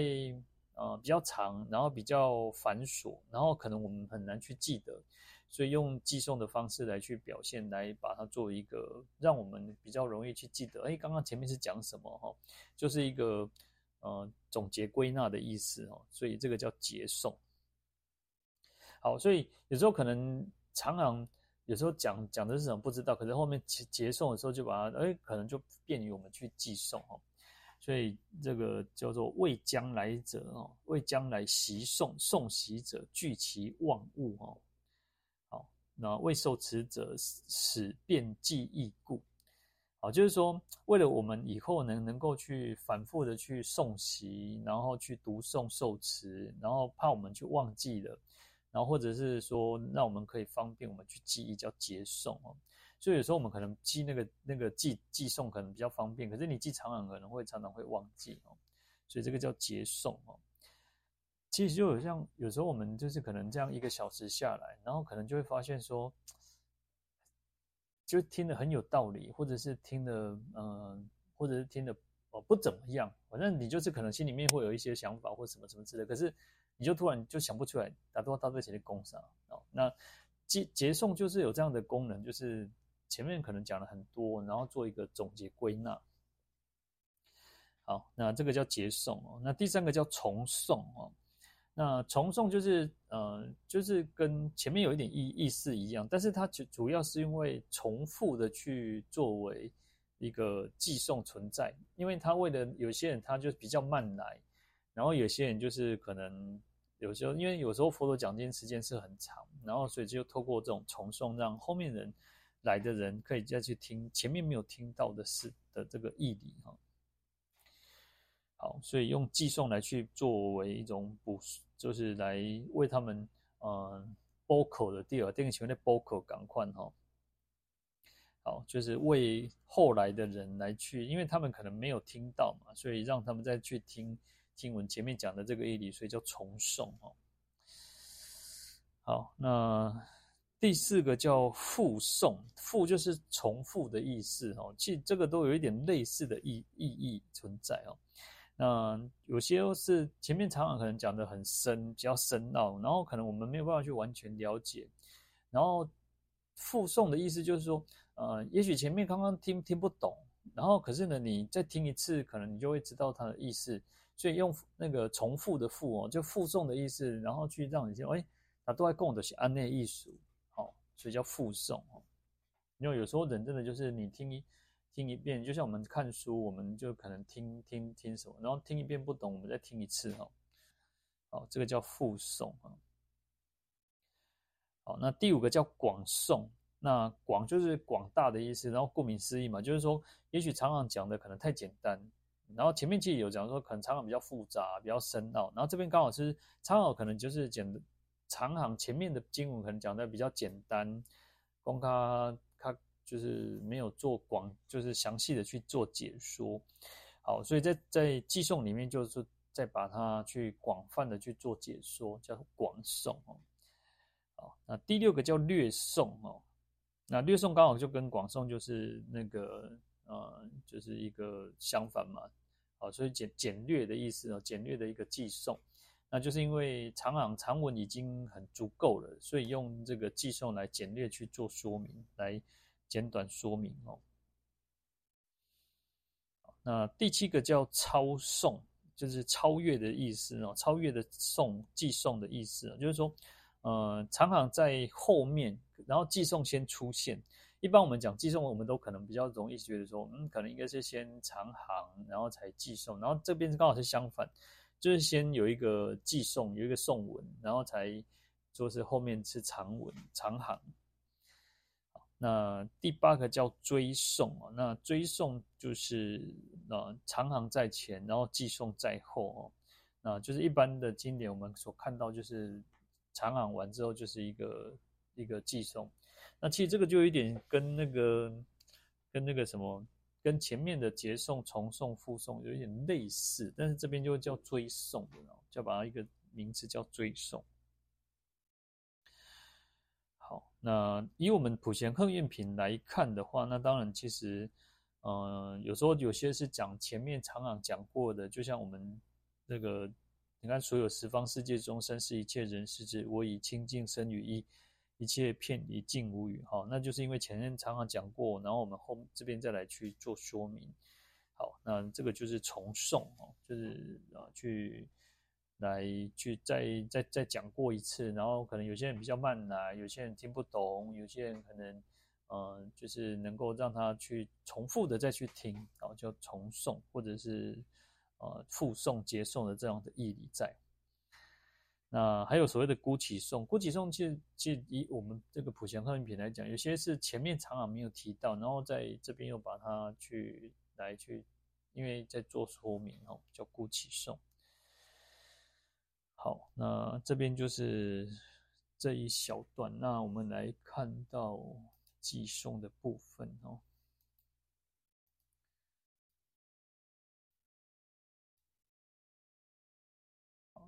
[SPEAKER 1] 呃比较长，然后比较繁琐，然后可能我们很难去记得，所以用寄送的方式来去表现，来把它作为一个让我们比较容易去记得。哎，刚刚前面是讲什么哈？就是一个呃总结归纳的意思哦，所以这个叫结送。好，所以有时候可能常常有时候讲讲的是什么不知道，可是后面结结送的时候就把它，哎，可能就便于我们去寄送哦。所以这个叫做为将来者哦，为将来习送送习者聚其忘物哦。那为受持者使便记忆故。好，就是说为了我们以后能能够去反复的去诵习，然后去读诵受持，然后怕我们去忘记了。然后或者是说，让我们可以方便我们去记忆，叫结颂哦。所以有时候我们可能记那个那个记记诵可能比较方便，可是你记长行可能会常常会忘记哦。所以这个叫结颂哦。其实就有像有时候我们就是可能这样一个小时下来，然后可能就会发现说，就听得很有道理，或者是听得嗯、或者是听得哦不怎么样，反正你就是可能心里面会有一些想法或什么什么之类，可是你就突然就想不出来，打多大对前的功上哦。那结结诵就是有这样的功能，就是前面可能讲了很多，然后做一个总结归纳。好，那这个叫结诵哦。那第三个叫重诵哦。那重诵就是呃，就是跟前面有一点意意思一样，但是它主主要是因为重复的去作为一个寄送存在，因为他为了有些人他就比较慢来，然后有些人就是可能有时候因为有时候佛陀讲经时间是很长，然后所以就透过这种重诵，让后面人来的人可以再去听前面没有听到的事的这个义理哈。好，所以用寄送来去作为一种补，就是来为他们呃补课的第二，电影前面的补课赶快哈。好，就是为后来的人来去，因为他们可能没有听到嘛，所以让他们再去听经文前面讲的这个义理，所以叫重诵哈。好，那第四个叫复诵，复就是重复的意思哈。其实这个都有一点类似的意意义存在哦。那有些是前面常常可能讲得很深，比较深奥，然后可能我们没有办法去完全了解。然后复诵的意思就是说，呃，也许前面刚刚听听不懂，然后可是呢，你再听一次，可能你就会知道它的意思。所以用那个重复的复哦，就复诵的意思，然后去让你听，哎，它都在供的是安内艺术，好，所以叫复诵哦。因为有时候人真的就是你听一。听一遍，就像我们看书，我们就可能听听听什么，然后听一遍不懂，我们再听一次哈。好，这个叫复诵啊。好，那第五个叫广诵，那广就是广大的意思，然后顾名思义嘛，就是说，也许常常讲的可能太简单，然后前面其实有讲说，可能常常比较复杂，比较深奥，然后这边刚好是常好可能就是简的常行前面的经文可能讲的比较简单，公开。就是没有做广，就是详细的去做解说，好，所以在在寄送里面，就是再把它去广泛的去做解说，叫广送哦。好，那第六个叫略送哦，那略送刚好就跟广送就是那个呃，就是一个相反嘛，好，所以简简略的意思哦，简略的一个寄送，那就是因为长行长文已经很足够了，所以用这个寄送来简略去做说明来。简短说明哦。那第七个叫超送，就是超越的意思哦。超越的送，寄送的意思，就是说，呃，常常在后面，然后寄送先出现。一般我们讲寄送，我们都可能比较容易觉得说，嗯，可能应该是先长行，然后才寄送。然后这边是刚好是相反，就是先有一个寄送，有一个送文，然后才说是后面是长文长行。那第八个叫追诵啊，那追诵就是呃长行在前，然后寄诵在后哦，那就是一般的经典我们所看到就是长行完之后就是一个一个寄送，那其实这个就有一点跟那个跟那个什么跟前面的结送、重送、复送有一点类似，但是这边就叫追送的哦，就把它一个名词叫追送。好，那以我们普贤行愿品来看的话，那当然其实，嗯、呃，有时候有些是讲前面常常讲过的，就像我们那个，你看所有十方世界中生是一切人世之，我以清净身语意，一切遍礼尽无余。好，那就是因为前面常常讲过，然后我们后这边再来去做说明。好，那这个就是重诵哦，就是啊去。来去再再再讲过一次，然后可能有些人比较慢来，有些人听不懂，有些人可能呃就是能够让他去重复的再去听，然后叫重诵或者是呃复诵接诵的这样的义理在。那还有所谓的孤起诵，孤起诵其实其实以我们这个普贤行愿品来讲，有些是前面常常没有提到，然后在这边又把它去来去，因为在做说明哦，叫孤起诵。好，那这边就是这一小段。那我们来看到寄诵的部分哦。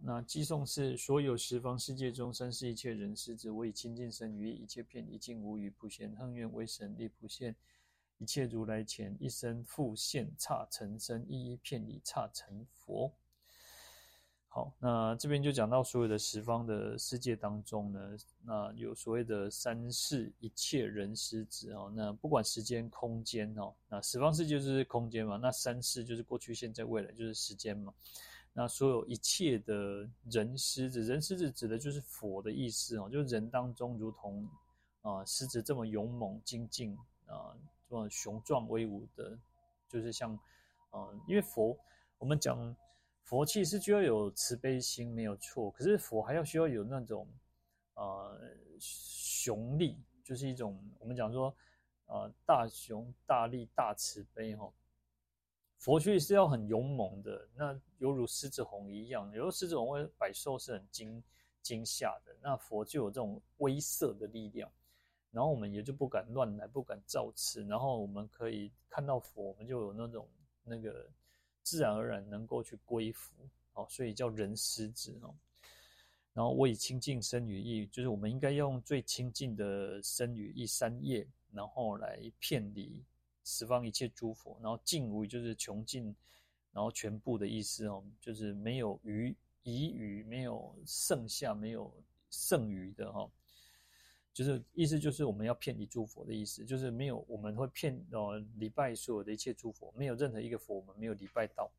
[SPEAKER 1] 那偈颂是所有十方世界中三世一切人师子，我以清净身语意，一切遍礼尽无余，普贤恨愿威神力，普现一切如来前，一身复现刹尘身，一一遍礼刹成佛。好，那这边就讲到所有的十方的世界当中呢，那有所谓的三世一切人师子哦，那不管时间空间哦，那十方世界就是空间嘛，那三世就是过去、现在、未来就是时间嘛。那所有一切的人师子，人师子指的就是佛的意思哦，就是人当中如同啊狮子这么勇猛精进啊，这么雄壮威武的，就是像啊，因为佛我们讲。佛气是需要有慈悲心，没有错。可是佛还要需要有那种，呃，雄力，就是一种我们讲说，呃，大雄大力大慈悲哈。佛其实是要很勇猛的，那犹如狮子吼一样，有时候狮子吼会百兽是很惊惊吓的，那佛就有这种威慑的力量，然后我们也就不敢乱来，不敢造次，然后我们可以看到佛，我们就有那种那个。自然而然能够去归服，哦，所以叫人师子哦。然后我以清净身语意，就是我们应该用最清净的身语意三业，然后来遍离十方一切诸佛。然后尽无就是穷尽，然后全部的意思哦，就是没有余遗余，没有剩下，没有剩余的哈。就是意思就是我们要骗你诸佛的意思，就是没有我们会骗呃礼拜所有的一切诸佛，没有任何一个佛我们没有礼拜到。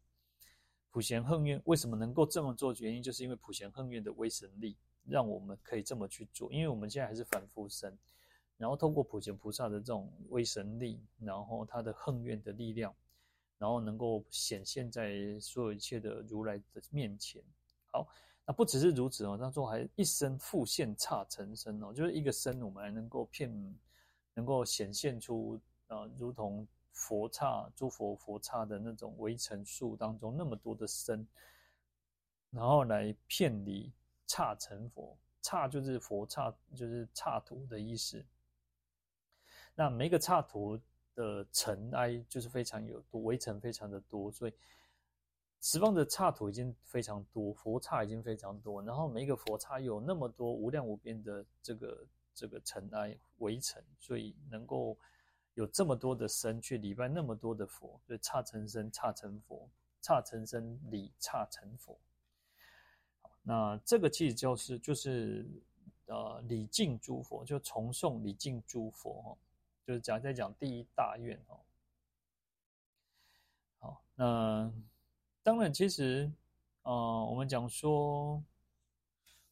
[SPEAKER 1] 普贤横愿为什么能够这么做？原因就是因为普贤横愿的威神力，让我们可以这么去做。因为我们现在还是凡夫身，然后通过普贤菩萨的这种威神力，然后他的横愿的力量，然后能够显现在所有一切的如来的面前。好。那不只是如此哦，他说还一生复现刹尘身哦，就是一个身，我们还能够骗，能够显现出、呃，如同佛刹、诸佛佛刹的那种微尘数当中那么多的身，然后来遍礼刹成佛，刹就是佛刹，就是刹土的意思。那每一个刹土的尘埃就是非常有多，微尘非常的多，所以。十方的刹土已经非常多，佛刹已经非常多，然后每一个佛刹有那么多无量无边的这个这个尘埃微尘，所以能够有这么多的身去礼拜那么多的佛，所以刹成身、刹成佛、刹成身礼刹成佛。那这个其实就是就是呃礼敬诸佛，就崇颂礼敬诸佛哈，就是讲在讲第一大愿哦。好，那。当然，其实，呃，我们讲说，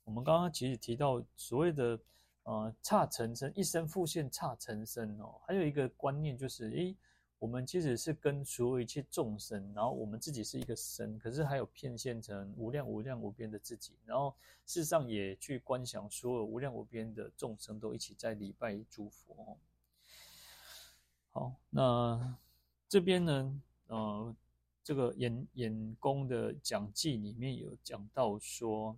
[SPEAKER 1] 我们刚刚其实提到所谓的，呃，刹尘身，一身复现差成身哦，还有一个观念就是，诶，我们其实是跟所有一切众生，然后我们自己是一个身，可是还有变现成无量无量无边的自己，然后事实上也去观想所有无量无边的众生都一起在礼拜诸佛。好，那这边呢，呃。这个演演功的讲记里面有讲到说，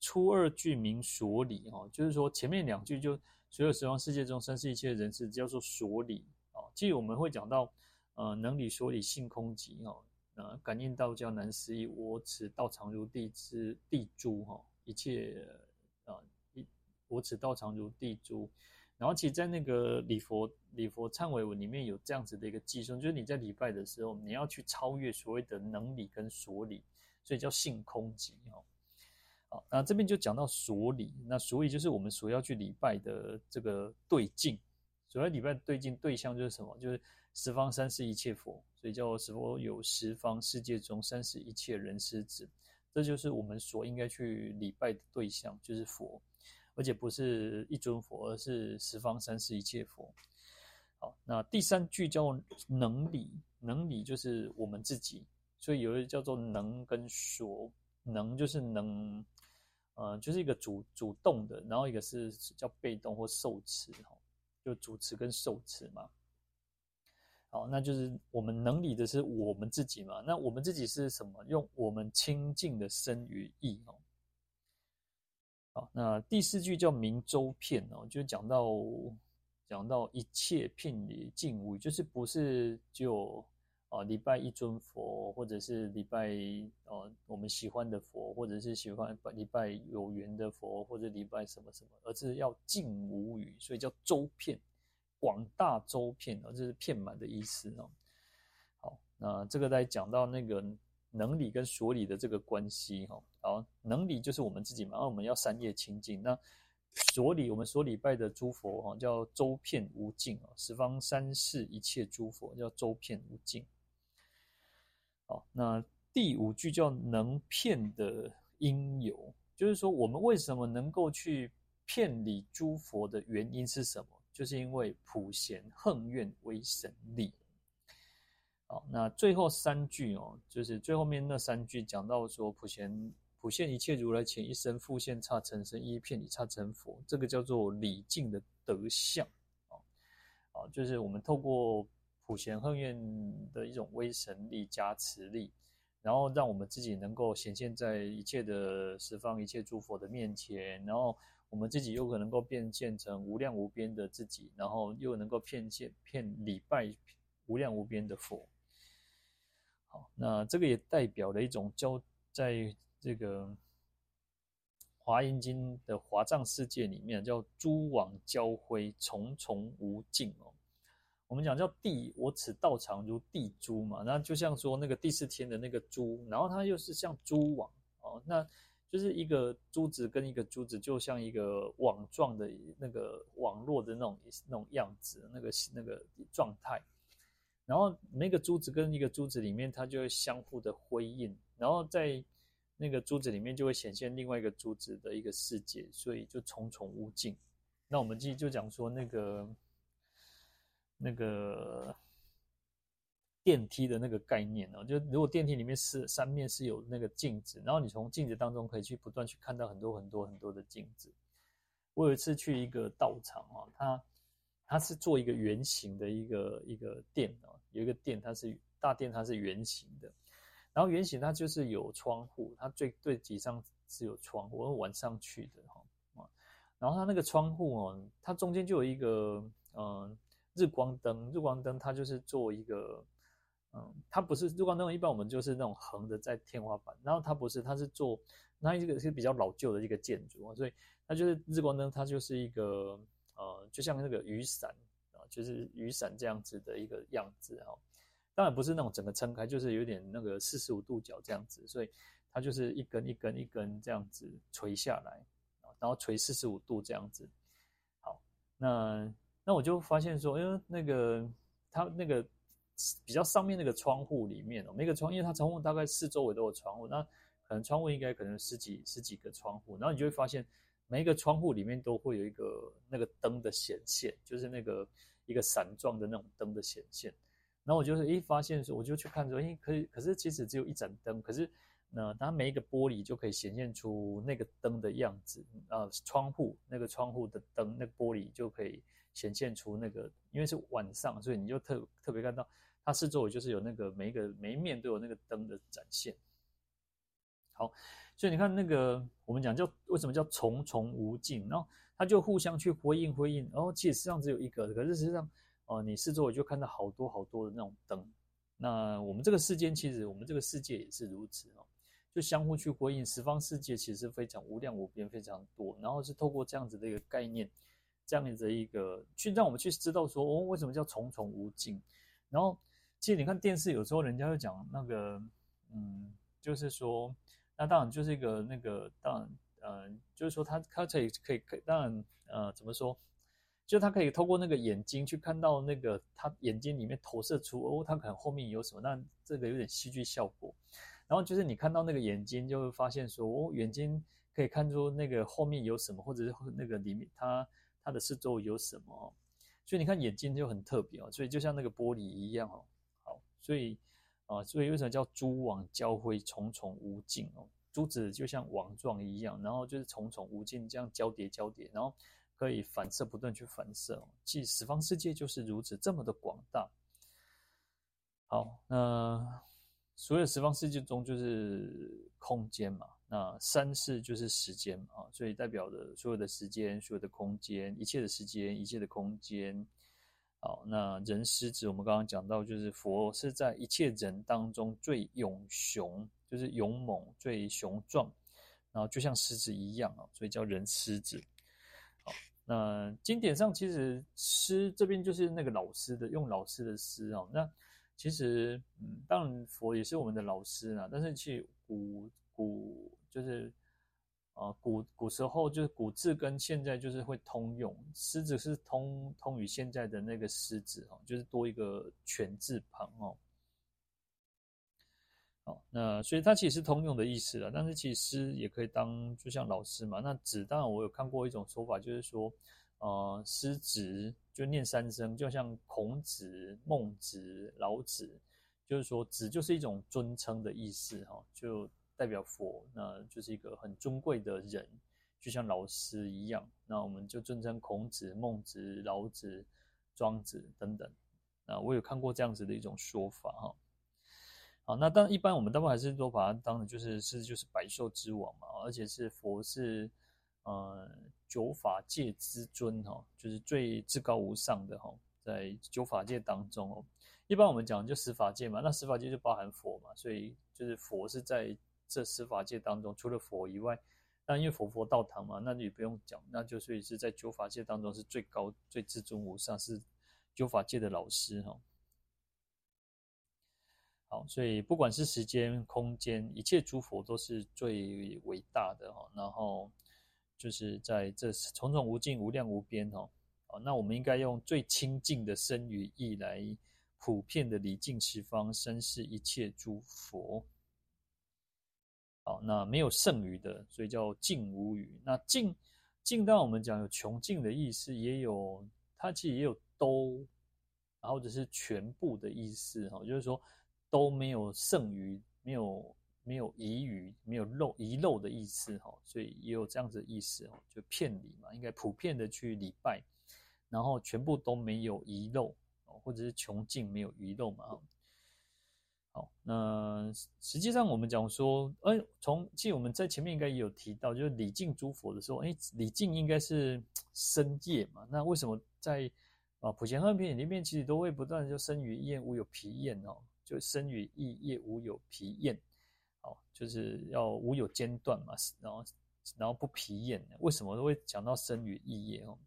[SPEAKER 1] 初二句名所理哦，就是说前面两句就所有十方世界中三世一切人士叫做所理哦。即我们会讲到，呃，能理所礼性空寂哦，呃，感应道交难思议，我此道场如地之地珠哈，一切啊一我此道场如地珠。然后，其实，在那个礼佛礼佛忏悔文里面有这样子的一个偈颂，就是你在礼拜的时候，你要去超越所谓的能礼跟所理，所以叫性空寂哦。好，那这边就讲到所礼，那所以就是我们所要去礼拜的这个对境，所要礼拜对境对象就是什么？就是十方三世一切佛，所以叫十佛有十方世界中三世一切人师子，这就是我们所应该去礼拜的对象，就是佛。而且不是一尊佛，而是十方三世一切佛。好，那第三句叫能理，能理就是我们自己，所以有一叫做能跟所，能就是能，呃，就是一个主主动的，然后一个是叫被动或受持，哈，就主持跟受持嘛。好，那就是我们能理的是我们自己嘛，那我们自己是什么？用我们清净的身与意哦。好，那第四句叫明周遍哦，就讲到讲到一切遍礼尽无余，就是不是就啊，礼拜一尊佛，或者是礼拜呃我们喜欢的佛，或者是喜欢礼拜有缘的佛，或者礼拜什么什么，而是要尽无余，所以叫周遍，广大周遍啊，这是遍满的意思哦。好，那这个在讲到那个能理跟所理的这个关系哈。好，能理就是我们自己嘛，那我们要三业清净。那所礼，我们所礼拜的诸佛哈，叫周遍无尽啊，十方三世一切诸佛叫周遍无尽。好，那第五句叫能骗的因由，就是说我们为什么能够去骗礼诸佛的原因是什么？就是因为普贤横愿威神力。好，那最后三句哦，就是最后面那三句讲到说普贤普现一切如来前一生复现刹尘身一一遍礼刹成佛，这个叫做礼敬的德相啊啊，就是我们透过。普贤横愿的一种威神力、加持力，然后让我们自己能够显现在一切的十方一切诸佛的面前，然后我们自己又可能够变现成无量无边的自己，然后又能够骗现骗礼拜无量无边的佛。好，那这个也代表了一种交在这个华严经的华藏世界里面，叫诸网交辉，重重无尽哦。我们讲叫地，我此道场如地珠嘛，那就像说那个第四天的那个珠，然后它又是像蛛网哦，那就是一个珠子跟一个珠子，就像一个网状的那个网络的那种那种样子，那个那个状态。然后那个珠子跟一个珠子里面，它就会相互的辉映，然后在那个珠子里面就会显现另外一个珠子的一个世界，所以就重重无尽。那我们继续就讲说那个。那个电梯的那个概念哦，就如果电梯里面是三面是有那个镜子，然后你从镜子当中可以去不断去看到很多很多很多的镜子。我有一次去一个道场啊，它它是做一个圆形的一个一个殿哦，有一个殿它是大殿，它是圆形的，然后圆形它就是有窗户，它最最底上是有窗户，我晚上去的哈啊，然后它那个窗户哦，它中间就有一个嗯。日光灯，日光灯它就是做一个，嗯，它不是日光灯，一般我们就是那种横的在天花板，然后它不是，它是做，那一个是比较老旧的一个建筑啊，所以它就是日光灯，它就是一个，呃，就像那个雨伞，就是雨伞这样子的一个样子哈。当然不是那种整个撑开，就是有点那个四十五度角这样子，所以它就是一根一根一根这样子垂下来，然后垂四十五度这样子。好，那。那我就发现说，因为那个它那个比较上面那个窗户里面哦，每个窗，因为它窗户大概四周围都有窗户，那可能窗户应该可能十几十几个窗户，然后你就会发现每一个窗户里面都会有一个那个灯的显现，就是那个一个伞状的那种灯的显现。然后我就是一发现说，我就去看说，诶，可以，可是其实只有一盏灯，可是那它每一个玻璃就可以显现出那个灯的样子啊，窗户那个窗户的灯，那个玻璃就可以。显现出那个，因为是晚上，所以你就特特别看到它四周就是有那个每一个每一面都有那个灯的展现。好，所以你看那个我们讲叫为什么叫重重无尽，然后它就互相去回应回应，然后其实实际上只有一个，可是实际上哦、你四周围就看到好多好多的那种灯。那我们这个世间其实我们这个世界也是如此哦，就相互去回应，十方世界其实非常无量无边，非常多，然后是透过这样子的一个概念。这样子的一个去让我们去知道说哦，为什么叫重重无尽？然后其实你看电视，有时候人家会讲那个，嗯，就是说，那当然就是一个那个，当然，呃，就是说他他可以可以可以，当然，呃，怎么说？就他可以透过那个眼睛去看到那个他眼睛里面投射出哦，他可能后面有什么？那这个有点戏剧效果。然后就是你看到那个眼睛，就会发现说哦，眼睛可以看出那个后面有什么，或者是那个里面它。它的四周有什么？所以你看眼睛就很特别哦，所以就像那个玻璃一样哦。好，所以啊，所以为什么叫蛛网交辉，重重无尽哦？珠子就像网状一样，然后就是重重无尽这样交叠交叠，然后可以反射不断去反射。即十方世界就是如此这么的广大。好，那所有十方世界中就是空间嘛。那三世就是时间啊，所以代表的所有的时间、所有的空间、一切的时间、一切的空间，好，那人师子，我们刚刚讲到，就是佛是在一切人当中最勇雄，就是勇猛、最雄壮，然后就像狮子一样啊，所以叫人狮子。好，那经典上其实狮这边就是那个老师的，用老师的狮啊。那其实，嗯，当然佛也是我们的老师啊，但是其实古古就是。啊，古古时候就是古字跟现在就是会通用，狮子是通通于现在的那个狮子哈，就是多一个犬字旁哦。那所以它其实是通用的意思了，但是其实也可以当就像老师嘛。那子当然我有看过一种说法，就是说，呃，师子就念三声，就像孔子、孟子、老子，就是说子就是一种尊称的意思哈，就。代表佛，那就是一个很尊贵的人，就像老师一样。那我们就尊称孔子、孟子、老子、庄子等等。那我有看过这样子的一种说法哈。好，那当然一般我们大部分还是都把它当成就是是就是百兽之王嘛，而且是佛是呃九法界之尊哈，就是最至高无上的哈，在九法界当中哦。一般我们讲就十法界嘛，那十法界就包含佛嘛，所以就是佛是在。这十法界当中，除了佛以外，那因为佛佛道堂嘛，那你不用讲，那就所以是在九法界当中是最高、最至尊无上，是九法界的老师哈。好，所以不管是时间、空间，一切诸佛都是最伟大的哈。然后就是在这重重无尽、无量无边哈。啊，那我们应该用最清净的身语意来普遍的礼敬十方三世一切诸佛。好，那没有剩余的，所以叫尽无余。那尽尽，当我们讲有穷尽的意思，也有它其实也有都，然后只是全部的意思哈，就是说都没有剩余，没有没有遗余，没有漏遗漏的意思哈，所以也有这样子的意思哈，就遍礼嘛，应该普遍的去礼拜，然后全部都没有遗漏，或者是穷尽没有遗漏嘛。好，那实际上我们讲说，哎，从其实我们在前面应该也有提到，就是礼敬诸佛的时候，哎，礼敬应该是身业嘛。那为什么在啊普贤行品里面，其实都会不断就身语意业无有疲厌哦，就身语意业无有疲厌，好，就是要无有间断嘛，然后然后不疲厌，为什么都会讲到身语意业哦？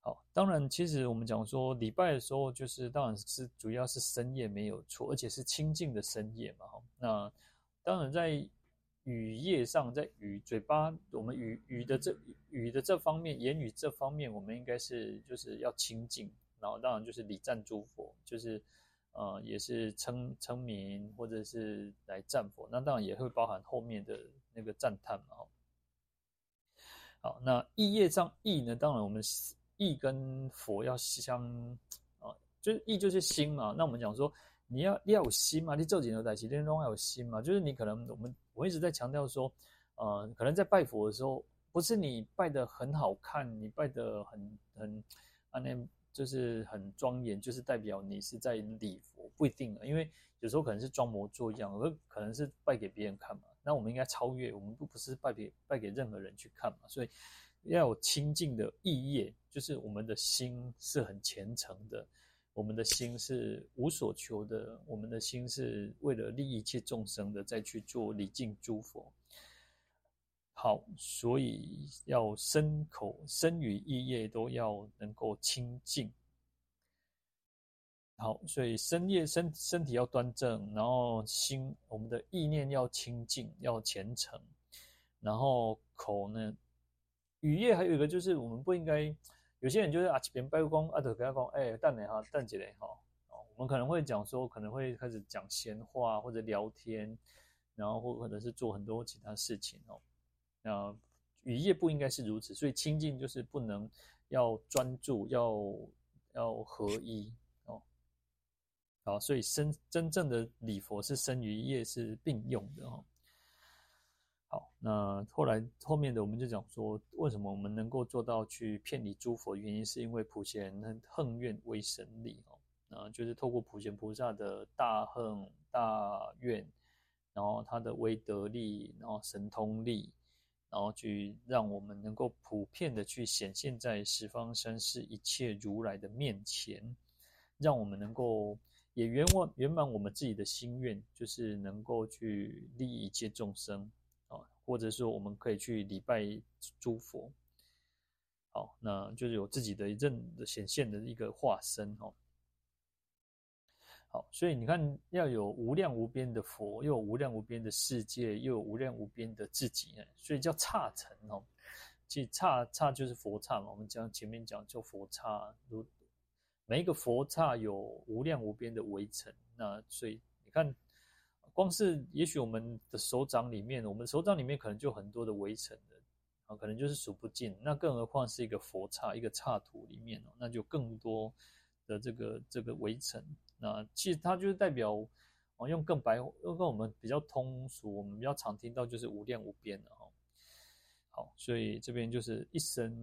[SPEAKER 1] 好，当然，其实我们讲说礼拜的时候，就是当然是主要是深夜没有错，而且是清净的深夜嘛。哈，那当然在语业上，在语嘴巴，我们语语的这语的这方面，言语这方面，我们应该是就是要清净。然后当然就是礼赞诸佛，就是呃也是称称名或者是来赞佛。那当然也会包含后面的那个赞叹嘛。好，那意业上意呢，当然我们是。意跟佛要相啊，就是意就是心嘛。那我们讲说，你要你要有心嘛，你做几牛仔其实都要有心嘛。就是你可能我们我一直在强调说，呃，可能在拜佛的时候，不是你拜得很好看，你拜得很很啊那就是很庄严，就是代表你是在礼佛，不一定的。因为有时候可能是装模作样，而可能是拜给别人看嘛。那我们应该超越，我们不不是拜给拜给任何人去看嘛，所以。要有清净的意业，就是我们的心是很虔诚的，我们的心是无所求的，我们的心是为了利益一切众生的，再去做礼敬诸佛。好，所以要身口身语意业都要能够清净。好，所以身业身身体要端正，然后心我们的意念要清净，要虔诚，然后口呢？语业还有一个就是，我们不应该有些人就是啊，别人拜公啊，就跟他讲，哎，蛋奶哈，蛋姐嘞哈，我们可能会讲说，可能会开始讲闲话或者聊天，然后或或者是做很多其他事情哦。那语业不应该是如此，所以清净就是不能要专注，要要合一哦。好，所以生真正的礼佛是身语意业是并用的哦。好，那后来后面的我们就讲说，为什么我们能够做到去遍礼诸佛？原因是因为普贤行愿威神力哦，啊就是透过普贤菩萨的大恨大愿，然后他的威德力，然后神通力，然后去让我们能够普遍的去显现在十方三世一切如来的面前，让我们能够也圆满圆满我们自己的心愿，就是能够去利益一切众生啊，或者说我们可以去礼拜诸佛。好，那就是有自己的一阵的显现的一个化身哦。所以你看，要有无量无边的佛，又有无量无边的世界，又有无量无边的自己，所以叫刹尘哦。其实刹刹就是佛刹嘛，我们讲前面讲叫佛刹，如每一个佛刹有无量无边的微尘。那所以你看，光是也许我们的手掌里面，我们手掌里面可能就很多的微尘的。啊，可能就是数不尽，那更何况是一个佛刹，一个刹土里面哦，那就更多的这个这个围城。那其实它就是代表，哦，用更白，用跟我们比较通俗，我们比较常听到就是无量无边的哈。好，所以这边就是一生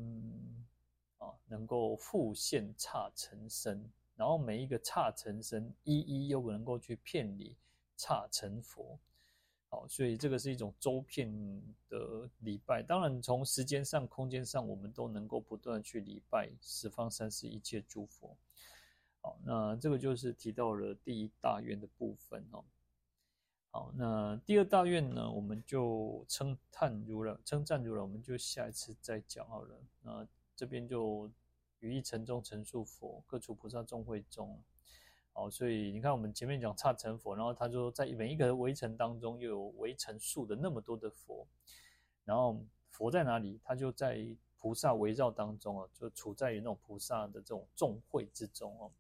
[SPEAKER 1] 啊，能够复现刹尘身，然后每一个刹尘身一一又能够去骗你刹成佛。好，所以这个是一种周遍的礼拜。当然，从时间上、空间上，我们都能够不断去礼拜十方三世一切诸佛。好，那这个就是提到了第一大愿的部分哦。好，那第二大愿呢，我们就称叹如来，称赞如来，我们就下一次再讲好了。那这边就于一尘中陈述佛，各处菩萨众会中。好，所以你看，我们前面讲刹尘佛，然后他说在每一个围城当中，又有围城数的那么多的佛，然后佛在哪里？他就在菩萨围绕当中啊，就处在于那种菩萨的这种众会之中哦。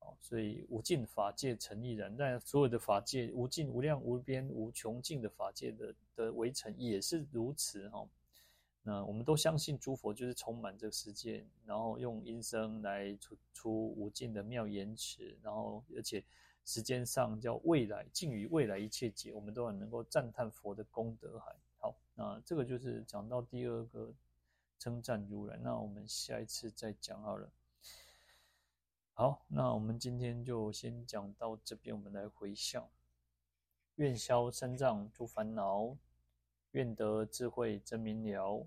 [SPEAKER 1] 哦，所以无尽法界成一然，但所有的法界无尽、无量、无边、无穷尽的法界的的围城也是如此哈。那我们都相信诸佛就是充满这个世界，然后用音声来出出无尽的妙言辞，然后而且时间上叫未来，尽于未来一切劫，我们都很能够赞叹佛的功德海。好，那这个就是讲到第二个称赞如来，那我们下一次再讲好了。好，那我们今天就先讲到这边，我们来回向，愿消三障诸烦恼，愿得智慧真明了。